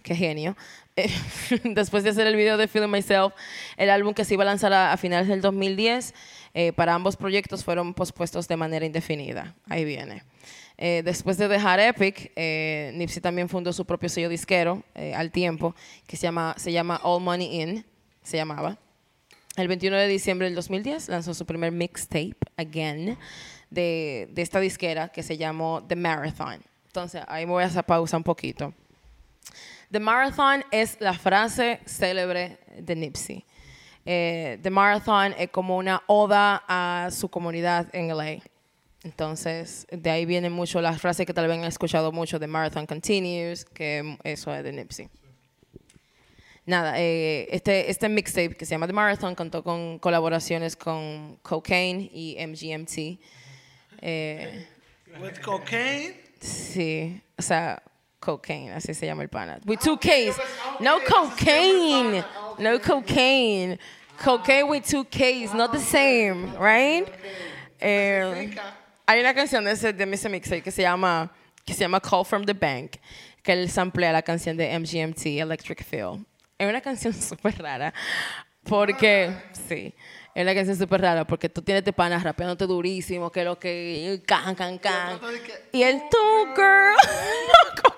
Qué genio. [laughs] Después de hacer el video de Feeling Myself, el álbum que se iba a lanzar a, finales del 2010, eh, para ambos proyectos fueron pospuestos de manera indefinida. Ahí viene. Eh, después de dejar Epic, eh, Nipsey también fundó su propio sello disquero eh, al tiempo, que se llama, se llama All Money In, se llamaba. El 21 de diciembre del 2010 lanzó su primer mixtape, Again, de, de esta disquera que se llamó The Marathon. Entonces, ahí me voy a hacer pausa un poquito. The Marathon es la frase célebre de Nipsey. Eh, The Marathon es como una oda a su comunidad en LA. Entonces, de ahí viene mucho la frase que tal vez han escuchado mucho, The Marathon Continues, que eso es de Nipsey. Nada, eh, este, este mixtape que se llama The Marathon contó con colaboraciones con Cocaine y MGMT. Eh, With cocaine. Sí, o sea, cocaine, así se llama el pana. With two Ks. No cocaine. No cocaine. Cocaine with two Ks, not the same, right? Eh, hay una canción de ese de Mr. Mixtape que se llama que se llama Call from the Bank, que él samplea la canción de MGMT, Electric Feel. Es una canción [laughs] súper rara, porque, sí, es una canción súper rara, porque tú tienes te panas rapeándote durísimo, que lo que, can, can, can. Y el tú, girl. [laughs]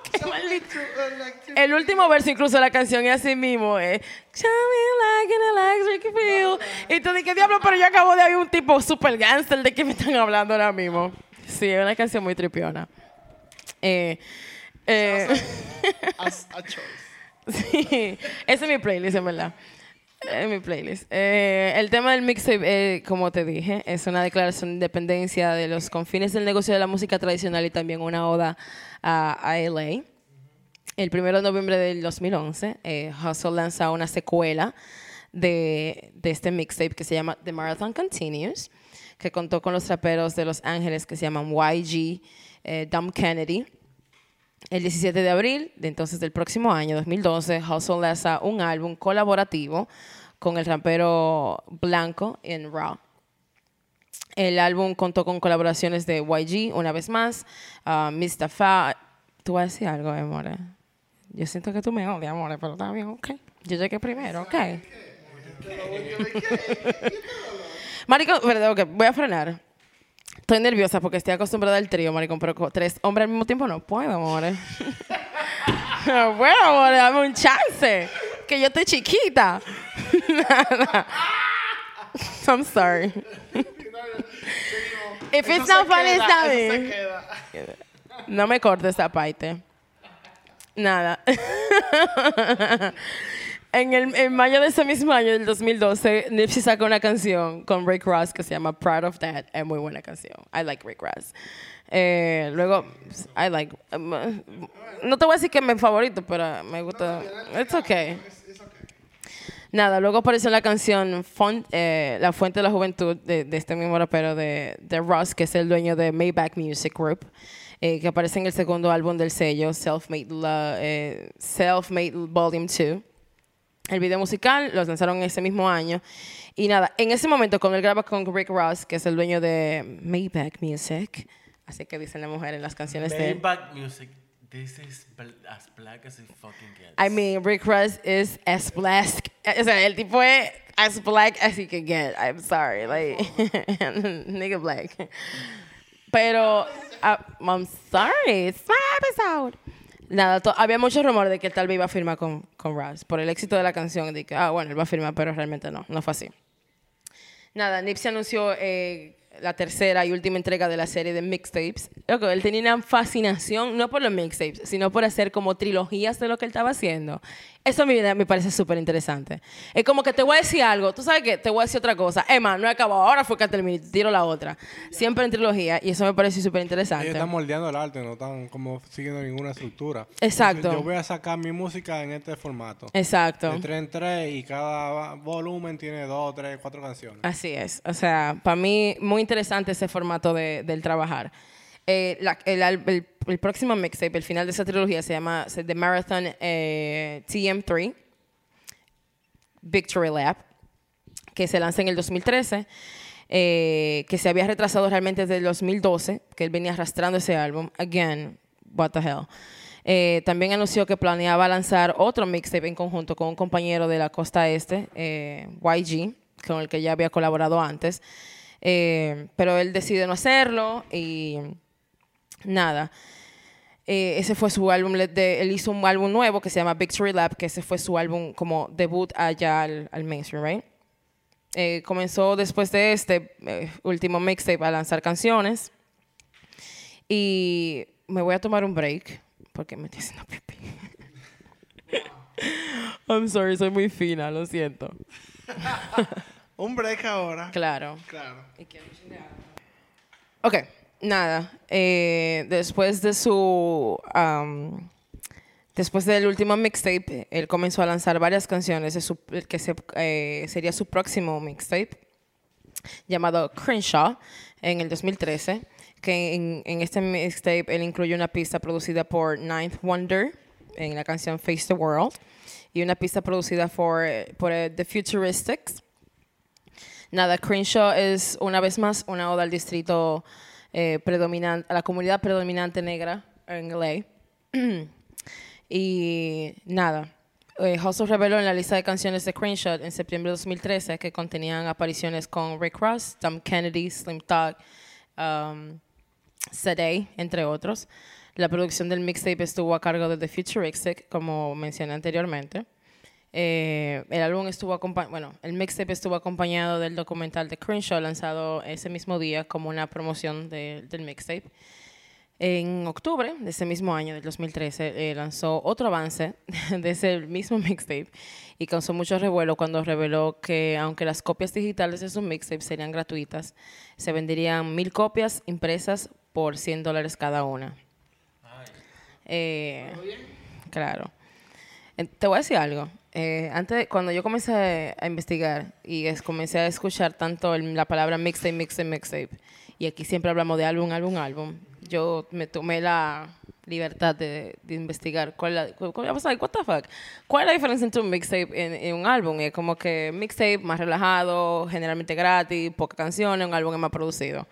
El último verso incluso de la canción es así mismo, eh. "Show me like an electric feel". Y tú dices, ¿qué diablo? Pero yo acabo de oír un tipo super gangster de que me están hablando ahora mismo. Sí, es una canción muy tripiona. Eh, eh, [laughs] sí, ese es mi playlist, en verdad. En mi playlist. Eh, el tema del mixtape, eh, como te dije, es una declaración de independencia de los confines del negocio de la música tradicional y también una oda a, a LA. El 1 de noviembre del 2011, eh, Hustle lanza una secuela de, de este mixtape que se llama The Marathon Continues, que contó con los raperos de Los Ángeles que se llaman YG, eh, Dom Kennedy. El 17 de abril de entonces del próximo año, 2012, Hustle lanza un álbum colaborativo con el rapero Blanco en Raw. El álbum contó con colaboraciones de YG, una vez más, uh, Mustafa. Tú vas a decir algo, amor. Yo siento que tú me odias, amor, pero está bien, ok. Yo llegué primero, ok. Marico, perdón, ok, voy a frenar. Estoy nerviosa porque estoy acostumbrada al trío, maricón, pero con tres hombres al mismo tiempo no puedo, amor. No [laughs] puedo, amor, dame un chance. Que yo estoy chiquita. [laughs] I'm sorry. [laughs] If it's not funny, está bien. No me cortes esa parte. Nada. En, el, en mayo de ese mismo año, del 2012, Nipsey sacó una canción con Rick Ross que se llama Proud of That. Es muy buena canción. I like Rick Ross. Eh, luego, I like. um, no te voy a decir que es mi favorito, pero me gusta. It's okay. Nada, luego apareció la canción Font- eh, La Fuente de la Juventud de, de este mismo rapero de, de Ross, que es el dueño de Maybach Music Group, eh, que aparece en el segundo álbum del sello, Self-Made La- eh, Self-Made Volume 2. El video musical lo lanzaron ese mismo año. Y nada, en ese momento, cuando él graba con Rick Ross, que es el dueño de Maybach Music, así que dicen la mujer en las canciones de. Maybach Music. This is as black as it fucking gets. I mean, Rick Ross is as black. O sea, el tipo es as black as he can get. I'm sorry. Like, [laughs] nigga black. Pero, uh, I'm sorry. It's my episode. Nada, había mucho rumor de que él tal vez iba a firmar con, con Ross por el éxito de la canción. De que, ah, bueno, él va a firmar, pero realmente no. No fue así. Nada, Nipsey anunció eh, la tercera y última entrega de la serie de mixtapes. Loco, él tenía una fascinación, no por los mixtapes, sino por hacer como trilogías de lo que él estaba haciendo. Eso a mí me parece súper interesante. Es como que te voy a decir algo, tú sabes que te voy a decir otra cosa. Emma, no he acabado, ahora fue que terminé, tiro la otra. Siempre en trilogía y eso me parece súper interesante. Ellos están moldeando el arte, no están como siguiendo ninguna estructura. Exacto. Yo voy a sacar mi música en este formato. Exacto. De tres en tres y cada volumen tiene dos, tres, cuatro canciones. Así es. O sea, para mí, muy interesante ese formato de, del trabajar. Eh, la- el, el- el próximo mixtape, el final de esa trilogía, se llama The Marathon eh, TM3, Victory Lap, que se lanza en el 2013, eh, que se había retrasado realmente desde el 2012, que él venía arrastrando ese álbum. Again, what the hell. Eh, también anunció que planeaba lanzar otro mixtape en conjunto con un compañero de la costa este, eh, YG, con el que ya había colaborado antes. Eh, pero él decide no hacerlo y nada. Eh, ese fue su álbum, de- él hizo un álbum nuevo que se llama Victory Lap, que ese fue su álbum como debut allá al, al mainstream, right? Eh, comenzó después de este eh, último mixtape a lanzar canciones y me voy a tomar un break porque me estoy haciendo pipí. I'm sorry, soy muy fina, lo siento. [laughs] Un break ahora. Claro. Claro. Ok, nada. eh, después de su. después del último mixtape, él comenzó a lanzar varias canciones que eh, sería su próximo mixtape, llamado Crenshaw, en el 2013. Que en, en este mixtape él incluye una pista producida por Ninth Wonder en la canción Face the World y una pista producida por, por eh, The Futuristics Nada, Crenshaw es una vez más una oda al distrito eh, predominante, a la comunidad predominante negra en LA. [clears throat] y nada, eh, reveló en la lista de canciones de Crenshaw en septiembre de 2013 que contenían apariciones con Rick Ross, Tom Kennedy, Slim Thug, um, entre otros. La producción del mixtape estuvo a cargo de The Futuristic, como mencioné anteriormente. Eh, el álbum estuvo acompañado, bueno, el mixtape estuvo acompañado del documental de Crenshaw lanzado ese mismo día como una promoción de- del mixtape. En octubre de ese mismo año, del 2013, eh, lanzó otro avance [laughs] de ese mismo mixtape y causó mucho revuelo cuando reveló que aunque las copias digitales de sus mixtapes serían gratuitas, se venderían mil copias impresas por 100 dólares cada una. Eh, claro. Eh, Te voy a decir algo. Eh, antes, de- cuando yo comencé a investigar y es- comencé a escuchar tanto el- la palabra mixtape, mixtape, mixtape, y aquí siempre hablamos de álbum, álbum, álbum, yo me tomé la libertad de, de investigar cuál es la, cu- cu- I was like, what the fuck? ¿Cuál es la diferencia entre un mixtape y, y un álbum? Y es como que mixtape más relajado, generalmente gratis, pocas canciones, un álbum es más producido.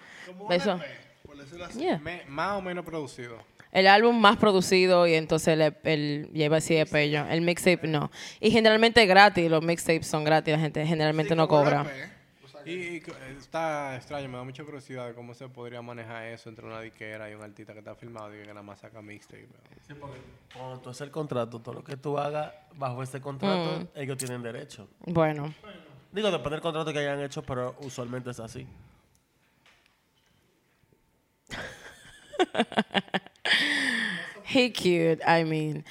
Eso. por decirlo así. Yeah. Me- más o menos producido. El álbum más producido y entonces el, el ya iba a decir EP yo. El mixtape no. Y generalmente es gratis, los mixtapes son gratis, la gente generalmente no cobra. sea, Y, y co- está extraño, me da mucha curiosidad de cómo se podría manejar eso entre una diquera y un artista que está filmado y que nada más saca mixtape. Sí, porque cuando tú haces el contrato, todo lo que tú hagas bajo ese contrato, ellos tienen derecho. Bueno, Digo, depende del contrato que hayan hecho, pero usualmente es así. [laughs] he cute, I mean.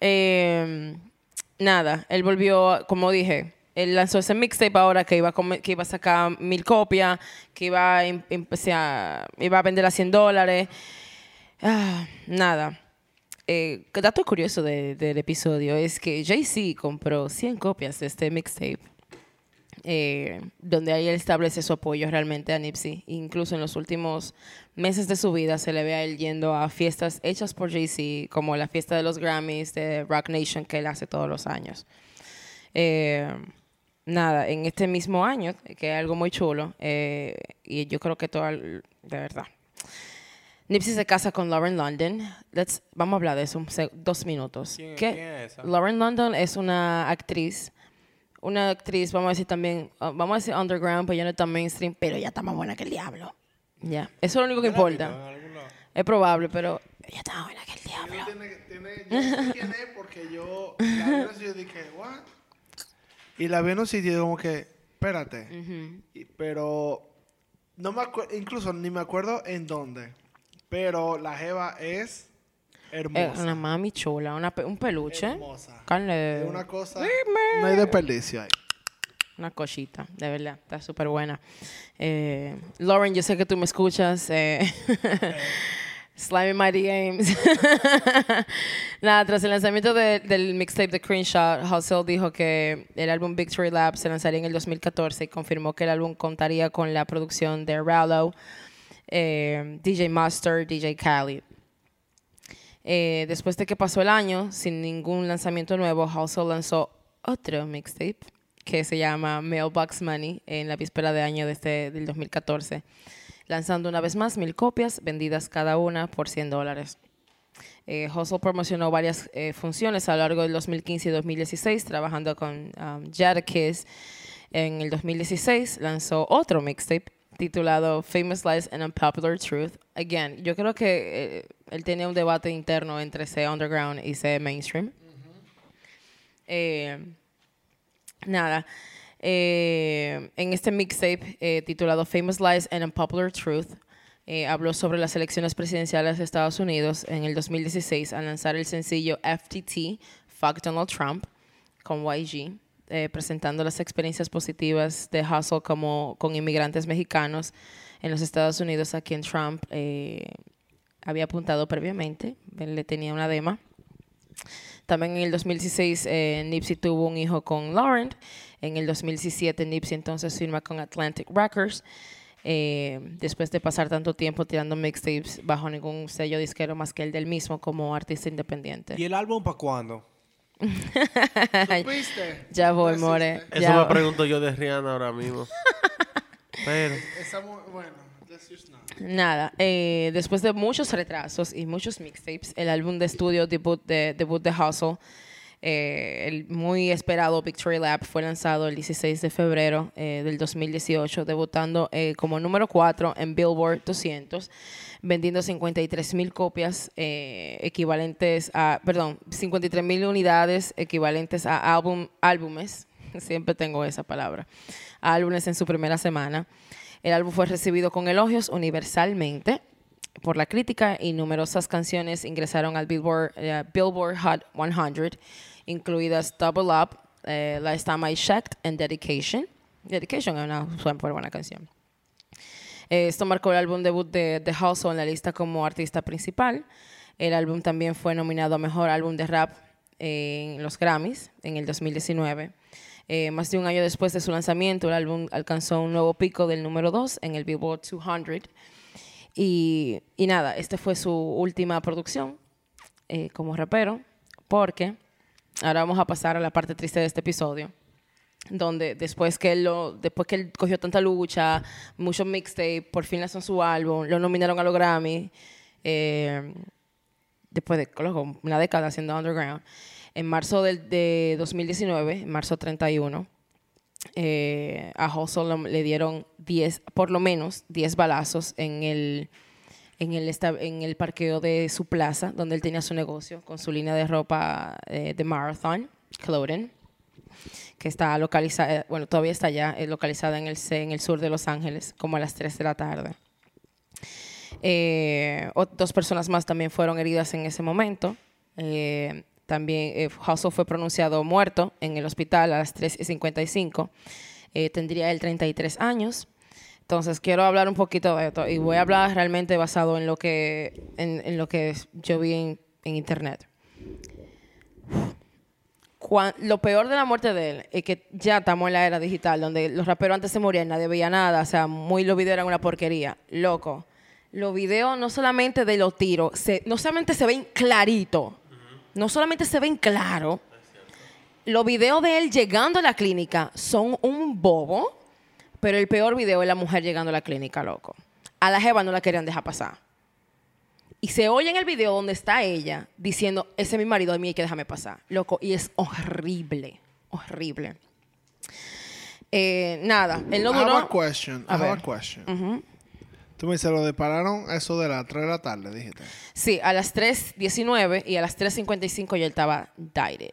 Eh, nada, él volvió, como dije, él lanzó ese mixtape ahora que iba a, que iba a sacar mil copias, que iba a, em- iba a vender a 100 dólares. Ah, nada. Eh, dato curioso de- del episodio es que Jay-Z compró 100 copias de este mixtape. Eh, donde ahí él establece su apoyo realmente a Nipsey. Incluso en los últimos meses de su vida se le ve a él yendo a fiestas hechas por Jay-Z, como la fiesta de los Grammys de Rock Nation que él hace todos los años. Eh, nada, en este mismo año, que es algo muy chulo, eh, y yo creo que todo, de verdad. Nipsey se casa con Lauren London. Let's, vamos a hablar de eso dos minutos. ¿Quién- ¿Qué? quién es esa? Lauren London es una actriz, una actriz, vamos a decir también, uh, vamos a decir underground, pero ya no tan mainstream, pero ya está más buena que el diablo. Ya, eso es lo único que ¿Yo importa. Es probable, pero ella está más buena que el diablo. Yo, tiene, tiene, yo sé quién es porque yo la vi en un sitio y dije, ¿what? Y la vi en un sitio como que, espérate. Y- pero no me acuerdo, incluso ni me acuerdo en dónde. Pero la Jeva Es hermosa. una mami chula, una pe- un peluche. hermosa. Carne, Es una cosa, no hay desperdicio ahí. una cosita, de verdad, está súper buena. Eh, Lauren, yo sé que tú me escuchas. Eh, Slimy Mighty Games. Nada, tras el lanzamiento de- del mixtape de Crenshaw, Hustle dijo que el álbum Victory Lap se lanzaría en el 2014 y confirmó que el álbum contaría con la producción de Rallo, eh, DJ Master, DJ Khaled. Eh, después de que pasó el año sin ningún lanzamiento nuevo, Hustle lanzó otro mixtape que se llama Mailbox Money en la víspera de año de este, del 2014, lanzando una vez más mil copias vendidas cada una por 100 dólares. Eh, Hustle promocionó varias eh, funciones a lo largo del 2015 y 2016, trabajando con um, Jadakiss. En el 2016 lanzó otro mixtape titulado Famous Lies and Unpopular Truth. Again, yo creo que eh, él tenía un debate interno entre ese underground y ese mainstream. Eh, nada. Eh, en este mixtape titulado Famous Lies and Unpopular Truth, habló sobre las elecciones presidenciales de Estados Unidos en el 2016 al lanzar el sencillo FTT, Fuck Donald Trump, con YG, eh, presentando las experiencias positivas de Hustle como con inmigrantes mexicanos en los Estados Unidos a quien Trump eh, había apuntado previamente, le tenía una dema. También en el 2016 eh, Nipsey tuvo un hijo con Lauren. En el 2017 Nipsey entonces firma con Atlantic Records. eh, después de pasar tanto tiempo tirando mixtapes bajo ningún sello disquero más que el del mismo como artista independiente. ¿Y el álbum para cuándo? [laughs] ¿Supiste? Ya voy, No more. existe. Eso Ya me voy. pregunto yo de Rihanna ahora mismo. [laughs] Pero, Esa bueno, let's just not. Nada, eh, después de muchos retrasos y muchos mixtapes, el álbum de estudio debut de, debut de Hustle, eh, el muy esperado Victory Lap, fue lanzado el 16 de febrero eh, del 2018, debutando eh, como número 4 en Billboard 200, vendiendo 53 mil copias eh, equivalentes a, perdón, 53 mil unidades equivalentes a álbum, álbumes, [laughs] siempre tengo esa palabra, álbumes en su primera semana. El álbum fue recibido con elogios universalmente. Por la crítica y numerosas canciones ingresaron al Billboard, eh, Hot 100, incluidas Double Up, eh, Last Time I Checked and Dedication. Dedication es una súper buena canción. Eh, esto marcó el álbum debut de, de Halsey en la lista como artista principal. El álbum también fue nominado a Mejor Álbum de Rap en los Grammys en el 2019. Eh, más de un año después de su lanzamiento, el álbum alcanzó un nuevo pico del número 2 en el Billboard 200. Y, y nada, esta fue su última producción eh, como rapero, porque ahora vamos a pasar a la parte triste de este episodio donde después que él lo, después que él cogió tanta lucha, muchos mixtapes, por fin lanzó su álbum, lo nominaron a los Grammy, eh, después de una década haciendo underground. En marzo del, de 2019, en marzo 31, eh, a Hustle le dieron 10, por lo menos 10 balazos en el, en el, en el parqueo de su plaza, donde él tenía su negocio, con su línea de ropa eh, de Marathon, Clothing que está localizada, bueno, todavía está allá, es localizada en el, en el sur de Los Ángeles, como a las 3 de la tarde. Eh, dos personas más también fueron heridas en ese momento. Eh, también eh, fue pronunciado muerto en el hospital a las 3.55. Eh, tendría él 33 años. Entonces quiero hablar un poquito de esto y voy a hablar realmente basado en lo que, en, lo que yo vi en, internet. Lo peor de la muerte de él es que ya estamos en la era digital, donde los raperos antes se morían, nadie veía nada, o sea, muy los videos eran una porquería. Loco, los videos no solamente de los tiros, no solamente se ven clarito, no solamente se ven claro, los videos de él llegando a la clínica son un bobo, pero el peor video es la mujer llegando a la clínica, loco. A la jeva no la querían dejar pasar. Y se oye en el video donde está ella diciendo, ese es mi marido, a mí hay que déjame pasar. Loco, y es horrible, horrible. Eh, nada, él no I have a duró... question. I have a question. Tú me dices, lo dispararon a eso de las 3 de la tarde, dijiste. Sí, a las 3.19 y a las 3.55 ya él estaba died.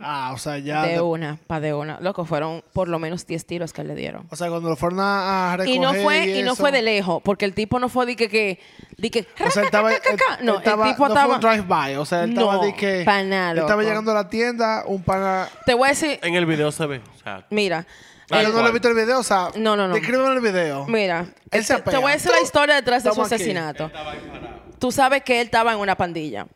Ah, o sea, ya. De de- una, pa' de una. Loco, fueron por lo menos 10 tiros que le dieron. o sea, cuando lo fueron a, a recoger. Y no fue, y, no eso, fue de lejos, porque el tipo no fue de que, que, de que O sea, él estaba. [laughs] él- no, él estaba- el tipo no estaba, fue un drive-by. O sea, él estaba No, de que. pa' nada, él estaba llegando a la tienda, un pana. te voy a decir, En el video se ve. O sea, mira, Tal no lo he visto el video, o sea. No, no, no. Descríbeme el video. mira, Él se te, voy a decir la historia detrás de su Estamos aquí. asesinato. Tú sabes que él estaba en una pandilla.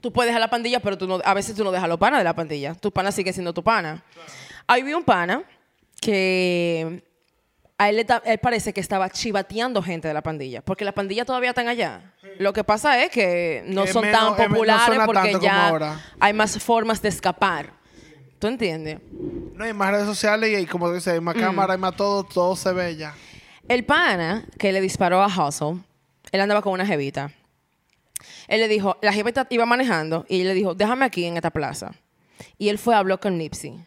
Tú puedes dejar la pandilla, pero tú no, a veces tú no dejas los panas de la pandilla. Tus panas siguen siendo tu pana. Ahí vi un pana que a él, le ta- él parece que estaba chivateando gente de la pandilla, porque la pandilla todavía están allá. Lo que pasa es que no Que son menos- tan eh, no populares suena porque tanto como ya ahora. hay más formas de escapar. ¿Tú entiendes? No hay más redes sociales y, como tú dices, hay Mm. más cámara, hay más todo, todo se ve ya. El pana que le disparó a Hustle, él andaba con una jevita. Él le dijo, la jevita iba manejando y él le dijo, déjame aquí en esta plaza. Y él fue a hablar con Nipsey.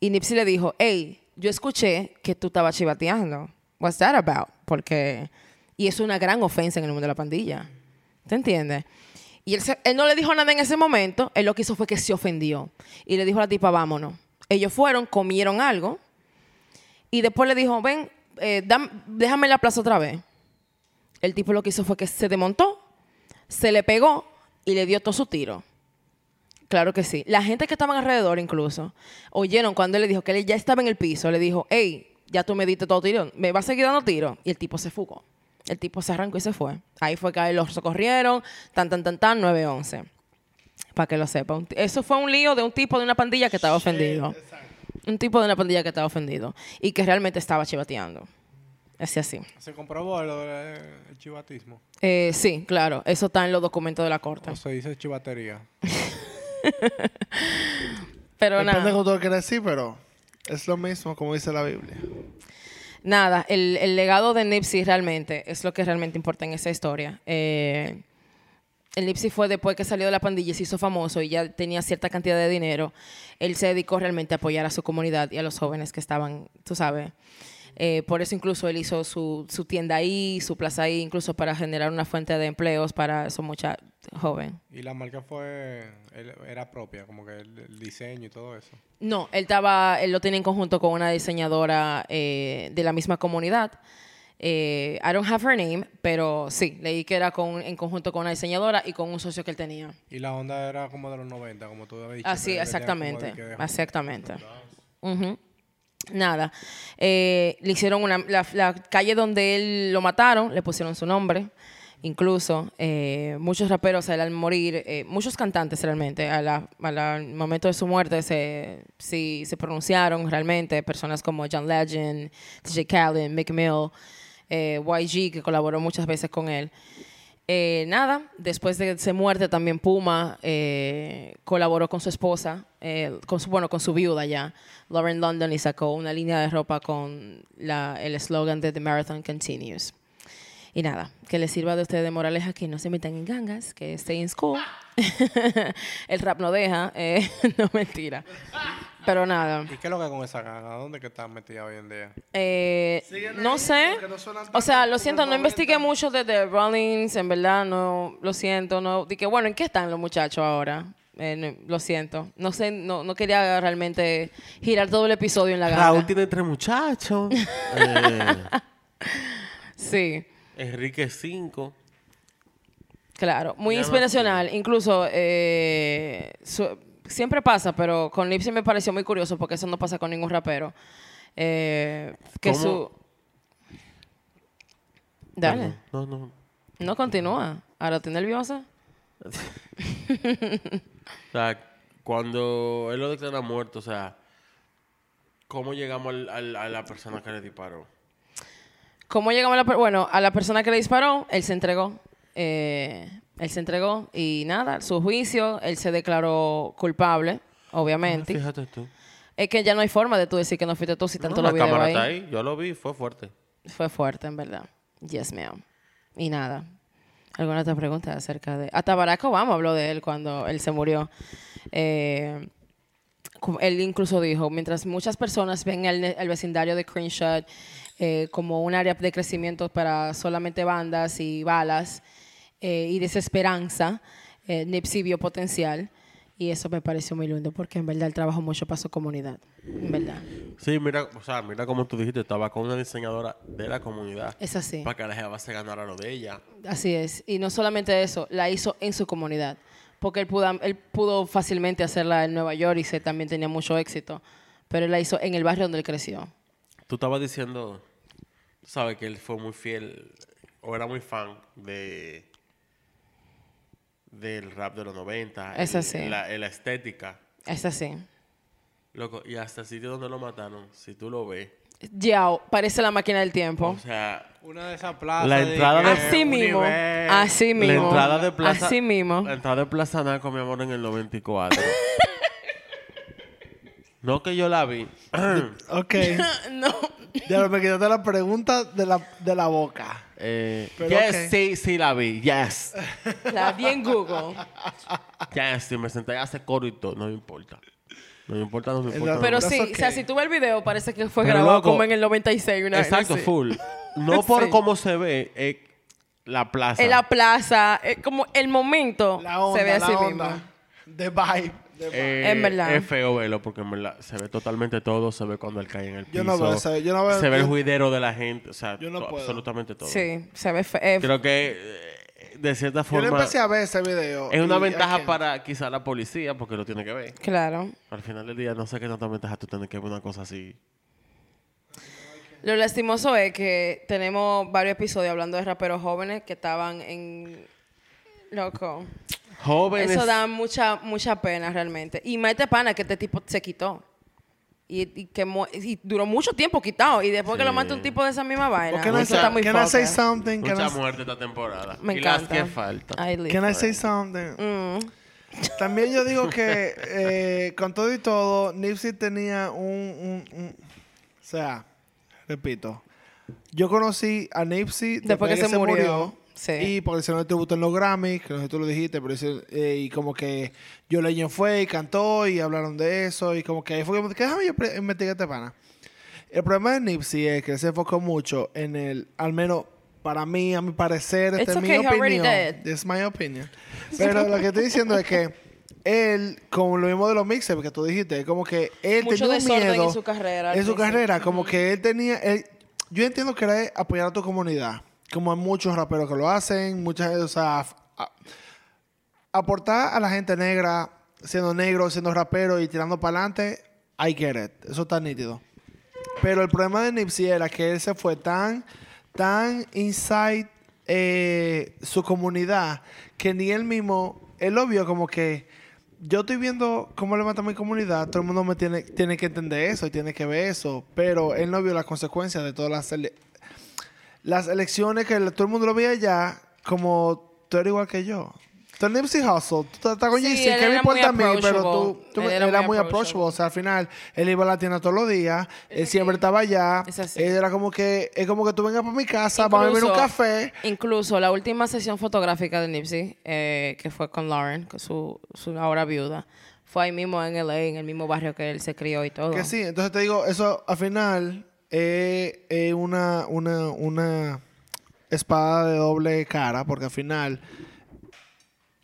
Y Nipsey le dijo, hey, yo escuché que tú estabas chivateando. What's that about? Porque... Y es una gran ofensa en el mundo de la pandilla. ¿Te entiendes? Y él, no le dijo nada en ese momento. Él lo que hizo fue que se ofendió. Y le dijo a la tipa, vámonos. Ellos fueron, comieron algo. Y después le dijo, ven, eh, déjame la plaza otra vez. El tipo lo que hizo fue que se desmontó, se le pegó y le dio todo su tiro. Claro que sí. La gente que estaban alrededor incluso oyeron cuando él le dijo que él ya estaba en el piso. Le dijo, hey, ya tú me diste todo tiro. ¿Me vas a seguir dando tiro? Y el tipo se fugó. El tipo se arrancó y se fue. Ahí fue que los socorrieron. Tan, tan, tan, tan, 911. Para que lo sepan. Eso fue un lío de un tipo de una pandilla que estaba ofendido. Un tipo de una pandilla que estaba ofendido. Y que realmente estaba chivateando. Así así. ¿Se comprobó lo del chivatismo? Eh, sí, claro. Eso está en los documentos de la corte. ¿O se dice chivatería? [laughs] Pero Depende de nada. cómo tú lo quieras decir, pero es lo mismo como dice la Biblia. Nada, el, el legado de Nipsey realmente es lo que realmente importa en esa historia. Eh, el Nipsey fue después que salió de la pandilla y se hizo famoso y ya tenía cierta cantidad de dinero. Él se dedicó realmente a apoyar a su comunidad y a los jóvenes que estaban, tú sabes. Eh, por eso incluso él hizo su, su tienda ahí, su plaza ahí, incluso para generar una fuente de empleos para esos muchachos jóvenes. Y la marca fue... él- era propia, como que el, el diseño y todo eso. No, él estaba, él lo tenía en conjunto con una diseñadora eh, de la misma comunidad. Eh, I don't have her name, pero sí, leí que era con, en conjunto con una diseñadora y con un socio que él tenía. Y la onda era como de los 90, como tú habías dicho. Así, de exactamente. Exactamente. Ujú. Nada. Eh, le hicieron una. La, la calle donde él lo mataron, le pusieron su nombre. Incluso eh, muchos raperos al morir, eh, muchos cantantes realmente, la- al momento de su muerte se, se pronunciaron realmente. Personas como John Legend, DJ Khaled, Mick Mill, eh, YG, que colaboró muchas veces con él. Eh, nada, después de su muerte también Puma colaboró con su esposa, con su, bueno, con su viuda ya, Lauren London, y sacó una línea de ropa con la, el eslogan de The Marathon Continues. Y nada, que les sirva de ustedes de moraleja que no se metan en gangas, que stay in school. [laughs] el rap no deja, eh, [laughs] no mentira. Pero nada, ¿Y qué es lo que con esa ganga? ¿Dónde que está metida hoy en día? eh, no ahí, sé. no O sea, lo siento, no investigué 90. mucho de The Rollins, en verdad, no, lo siento, no. Dije, bueno, ¿en qué están los muchachos ahora? Eh, no, lo siento. No sé, no, no quería realmente girar todo el episodio en la Raúl ganga. tiene tres muchachos. [laughs] Eh, Sí, Enrique cinco. claro. Muy Ya no inspiracional. Incluso, eh, su- siempre pasa, pero con Lipsy me pareció muy curioso porque eso no pasa con ningún rapero. Eh, que ¿Cómo? su... Dale. No, no. No continúa. Ahora estoy nerviosa. [laughs] O sea, cuando él lo declara muerto, o sea, ¿cómo llegamos al- al- a la persona que le disparó? ¿Cómo llegamos a la... Bueno, a la persona que le disparó, él se entregó. Eh, él se entregó y nada, su juicio, él se declaró culpable, obviamente. Fíjate tú. Es que ya no hay forma de tú decir que no fuiste tú si tanto No, lo la videos cámara ahí. está ahí. Yo lo vi, fue fuerte. Fue fuerte, en verdad. Yes, ma'am. Y nada. ¿Alguna otra pregunta acerca de...? Hasta Barack Obama habló de él cuando él se murió. Eh, él incluso dijo, mientras muchas personas ven el, el vecindario de Crenshaw eh, como un área de crecimiento para solamente bandas y balas eh, y desesperanza, eh, Nipsey vio potencial. Y eso me pareció muy lindo porque en verdad él trabajó mucho para su comunidad. En verdad. Sí, mira, o sea, mira como tú dijiste, estaba con una diseñadora de la comunidad. Es así. Para que la jeva se ganara lo de ella. Así es. Y no solamente eso, la hizo en su comunidad. Porque él pudo, él pudo fácilmente hacerla en Nueva York y se, también tenía mucho éxito. Pero él la hizo en el barrio donde él creció. Tú estabas diciendo, tú sabes que él fue muy fiel o era muy fan de del rap de los 90. Es el- así. La, la estética. Es así. Loco, y hasta el sitio donde lo mataron, si tú lo ves, Yao, parece la máquina del tiempo. o sea, Una de esas plazas. La entrada de- Así mismo. Así mismo. la entrada de Plaza Así mismo. La entrada de Plaza Naco, mi amor, en el 94. [laughs] no que yo la vi. [clears throat] Ok. [laughs] no. Ya me quitaste la pregunta de la, de la boca. eh, yes, sí, sí la vi. Yes. La vi en Google. Yes, y me senté a hacer coro y todo. No me importa. No me importa, no me importa. no Pero sí, okay. o sea, si tú ves el video, parece que fue Pero, grabado loco, como en el 96. Una Exacto, vez, sí. full. No [laughs] por Sí. cómo se ve, es la plaza. En la plaza, eh, como el momento La onda, se ve así la mismo. onda. The vibe. Eh, En verdad. Es feo verlo porque en verdad se ve totalmente todo. Se ve cuando él cae en el piso. Yo no veo eso, yo no veo- Se ve el yo- juidero de la gente. O sea, Yo no to- puedo. absolutamente todo. Sí, se ve fe- eh, Creo que eh, de cierta Yo forma no empecé a ver ese video. es una ventaja para quizá la policía porque lo tiene que ver. Claro. Al final del día no sé qué tanta ventaja tú tienes que ver una cosa así. Lo lastimoso es que tenemos varios episodios hablando de raperos jóvenes que estaban en... Loco. Jóvenes. Eso da mucha, mucha pena realmente. Y mete pana que este tipo se quitó. Y, y que y duró mucho tiempo quitado. Y después que lo Sí. mata un tipo de esa misma vaina. Can I Eso está muy can I say something? Can Mucha I- muerte esta temporada. Me y encanta. las que faltan. Can I say it. something? Mm. También yo digo que [laughs] eh, con todo y todo, Nipsey tenía un, un- un- O sea, repito. Yo conocí a Nipsey Después que se murió, sí. Y porque se no tributo en los Grammys, que no sé tú lo dijiste, pero ese- eh, y como que Yo Legend fue y cantó y hablaron de eso. Y como que ahí fue como que déjame yo investigar este pana. El problema de Nipsey es que se enfocó mucho en el, al menos para mí, a mi parecer, esta es mi okay, opinión. is my opinion. Pero lo que estoy diciendo es que él, como lo mismo de los mixes que tú dijiste, como que él Mucho tenía un miedo en su carrera En su carrera, como que él tenía, él, yo entiendo que era apoyar a tu comunidad. Como hay muchos raperos que lo hacen, muchas o sea, aportar a la gente negra, siendo negro, siendo rapero y tirando para adelante, I get it. Eso está nítido. Pero el problema de Nipsey era que él se fue tan, tan inside eh, su comunidad que ni él mismo, él lo vio como que yo estoy viendo cómo levanta mi comunidad, todo el mundo me tiene, tiene que entender eso y tiene que ver eso, pero él no vio las consecuencias de todas las, las elecciones que todo el mundo lo veía ya como tú eres igual que yo. Tú eres Nipsey Hussle, tú estás con Sí, Yeezy, ¿qué me importa a mí? Pero tú, tú Él era muy approachable. O sea, al final, él iba a la tienda todos los días, él siempre estaba allá. Es así. Él era como que, es como que tú vengas para mi casa, vamos a beber un Incluso- café. Incluso la última sesión fotográfica de Nipsey, eh, que fue con Lauren, con su, su ahora viuda, fue ahí mismo en LA, en el mismo barrio que él se crió y todo. Que sí, entonces te digo, eso al final es es una, una, una espada de doble cara, porque al final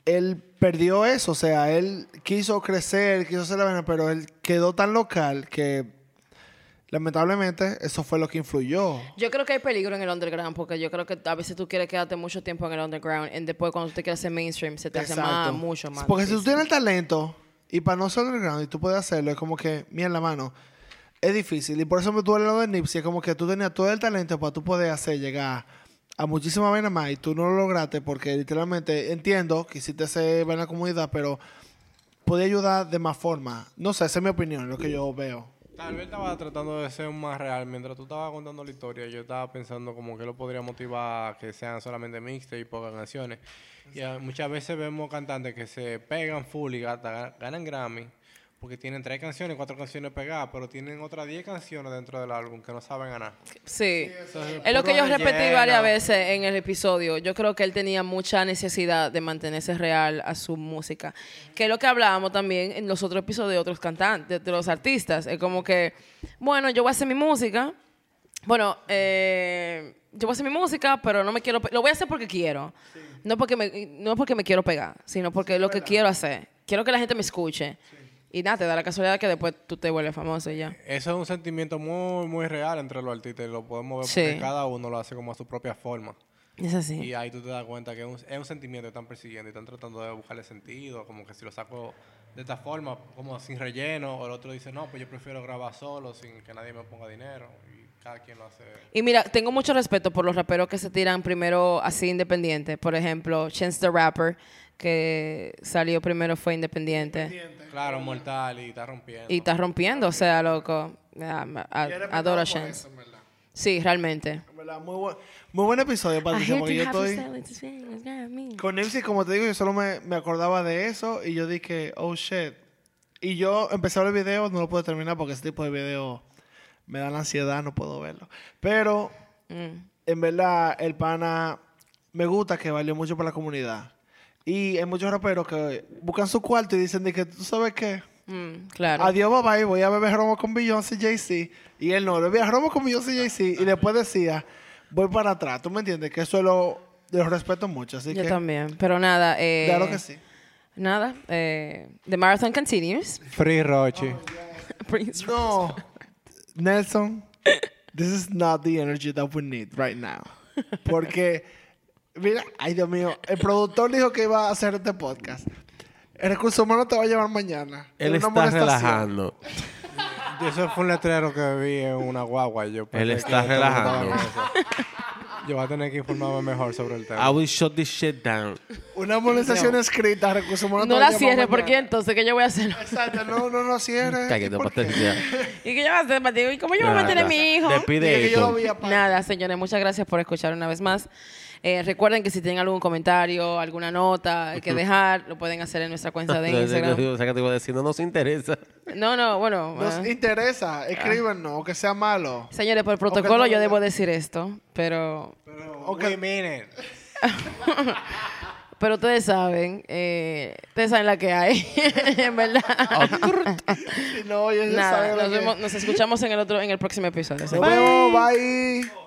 él perdió eso, o sea, él quiso crecer, quiso hacer la vaina, pero él quedó tan local que lamentablemente eso fue lo que influyó. Yo creo que hay peligro en el underground, porque yo creo que a veces tú quieres quedarte mucho tiempo en el underground y después cuando tú te quieres hacer mainstream se te hace más, Exacto. mucho más. Porque si tú tienes el talento y para no ser underground y tú puedes hacerlo, es como que, mira la mano, es difícil. Y por eso me tuve lado de Nipsey, es como que tú tenías todo el talento para tú poder hacer llegar a muchísimas vainas más y tú no lo lograste porque literalmente entiendo que hiciste ese en la comunidad, pero podía ayudar de más forma. No sé, esa es mi opinión, lo que yo veo. Tal vez estaba tratando de ser más real. Mientras tú estabas contando la historia, yo estaba pensando como que lo podría motivar a que sean solamente mixtas y pocas canciones. Y ah, muchas veces vemos cantantes que se pegan full y ganan Grammy porque tienen tres canciones, cuatro canciones pegadas, pero tienen otras diez canciones dentro del álbum que no saben ganar. Sí. Entonces, Es lo que yo repetí relleno. varias veces en el episodio. Yo creo que él tenía mucha necesidad de mantenerse real a su música. Que es lo que hablábamos también en los otros episodios de otros cantantes, de los artistas. Es como que, bueno, yo voy a hacer mi música. Bueno, eh, yo voy a hacer mi música, pero no me quiero... Lo voy a hacer porque quiero. No, porque me, no porque me quiero pegar, sino porque es lo que quiero hacer. Quiero que la gente me escuche. Y nada, te da la casualidad que después tú te vuelves famoso y ya. Eso es un sentimiento muy, muy real entre los artistas lo podemos ver Sí. porque cada uno lo hace como a su propia forma. Es así. Y ahí tú te das cuenta que es un, es un sentimiento que están persiguiendo y están tratando de buscarle sentido, como que si lo saco de esta forma, como sin relleno, o el otro dice, no, pues yo prefiero grabar solo, sin que nadie me ponga dinero, y cada quien lo hace. Y mira, tengo mucho respeto por los raperos que se tiran primero así independiente. Por ejemplo, Chance the Rapper, que salió primero fue independiente. Claro, mortal y está rompiendo. Y está rompiendo, o sea, loco. Ah, a- Y era adoro a Chance. Sí, realmente. Muy buen, muy buen episodio, Patricia, porque yo estoy... Con Nipsey, como te digo, yo solo me, me acordaba de eso y yo dije, oh shit. Y yo empecé a ver el video, no lo puedo terminar porque ese tipo de video me da la ansiedad, no puedo verlo. Pero, Mm. en verdad, el pana me gusta que valió mucho para la comunidad. Y hay muchos raperos que buscan su cuarto y dicen de que, ¿tú sabes qué? Mm, claro. Adiós, bye bye, voy a beber romo con Beyoncé y Jay-Z. Y él no, bebía romo con Beyoncé y Jay-Z. Y después decía, voy para atrás. ¿Tú me entiendes? Que eso lo, lo respeto mucho. Así Yo que, también. Pero nada. Eh, claro que sí. Nada. Eh, the marathon continues. Free Rochi. Prince [laughs] No, Nelson, this is not the energy that we need right now. Porque, mira, ay Dios mío, el productor dijo que iba a hacer este podcast. El recurso humano te va a llevar mañana. Él Es está relajando. Eso fue un letrero que vi en una guagua. y Yo Él está relajando. Yo voy a tener que informarme mejor sobre el I tema. will shut this shit down. Una amonestación escrita, recursos humanos. No te va a la llamar cierre, porque mañana. entonces, ¿qué yo voy a hacer? Exacto, no, no, no cierre. [laughs] Cállate, ¿Por qué? Patricia. ¿Y qué yo voy a hacer? ¿Y cómo yo voy a mantener a mi hijo? Despide esto. Nada, señores, muchas gracias por escuchar una vez más. Eh, recuerden que si tienen algún comentario, alguna nota que dejar, lo pueden hacer en nuestra cuenta de [laughs] Instagram. O sea, que te iba a decir, no nos interesa. No, no, bueno. [laughs] Nos eh, interesa, escríbenos, aunque sea malo. señores, por protocolo lo yo debo decir esto, pero, Ok. We mean it. pero ustedes saben, eh, ustedes saben la que hay, [laughs] en verdad. No, ya se Nada, nos, que- vemos- nos escuchamos en el otro, en el próximo episodio. Nos vemos, bye.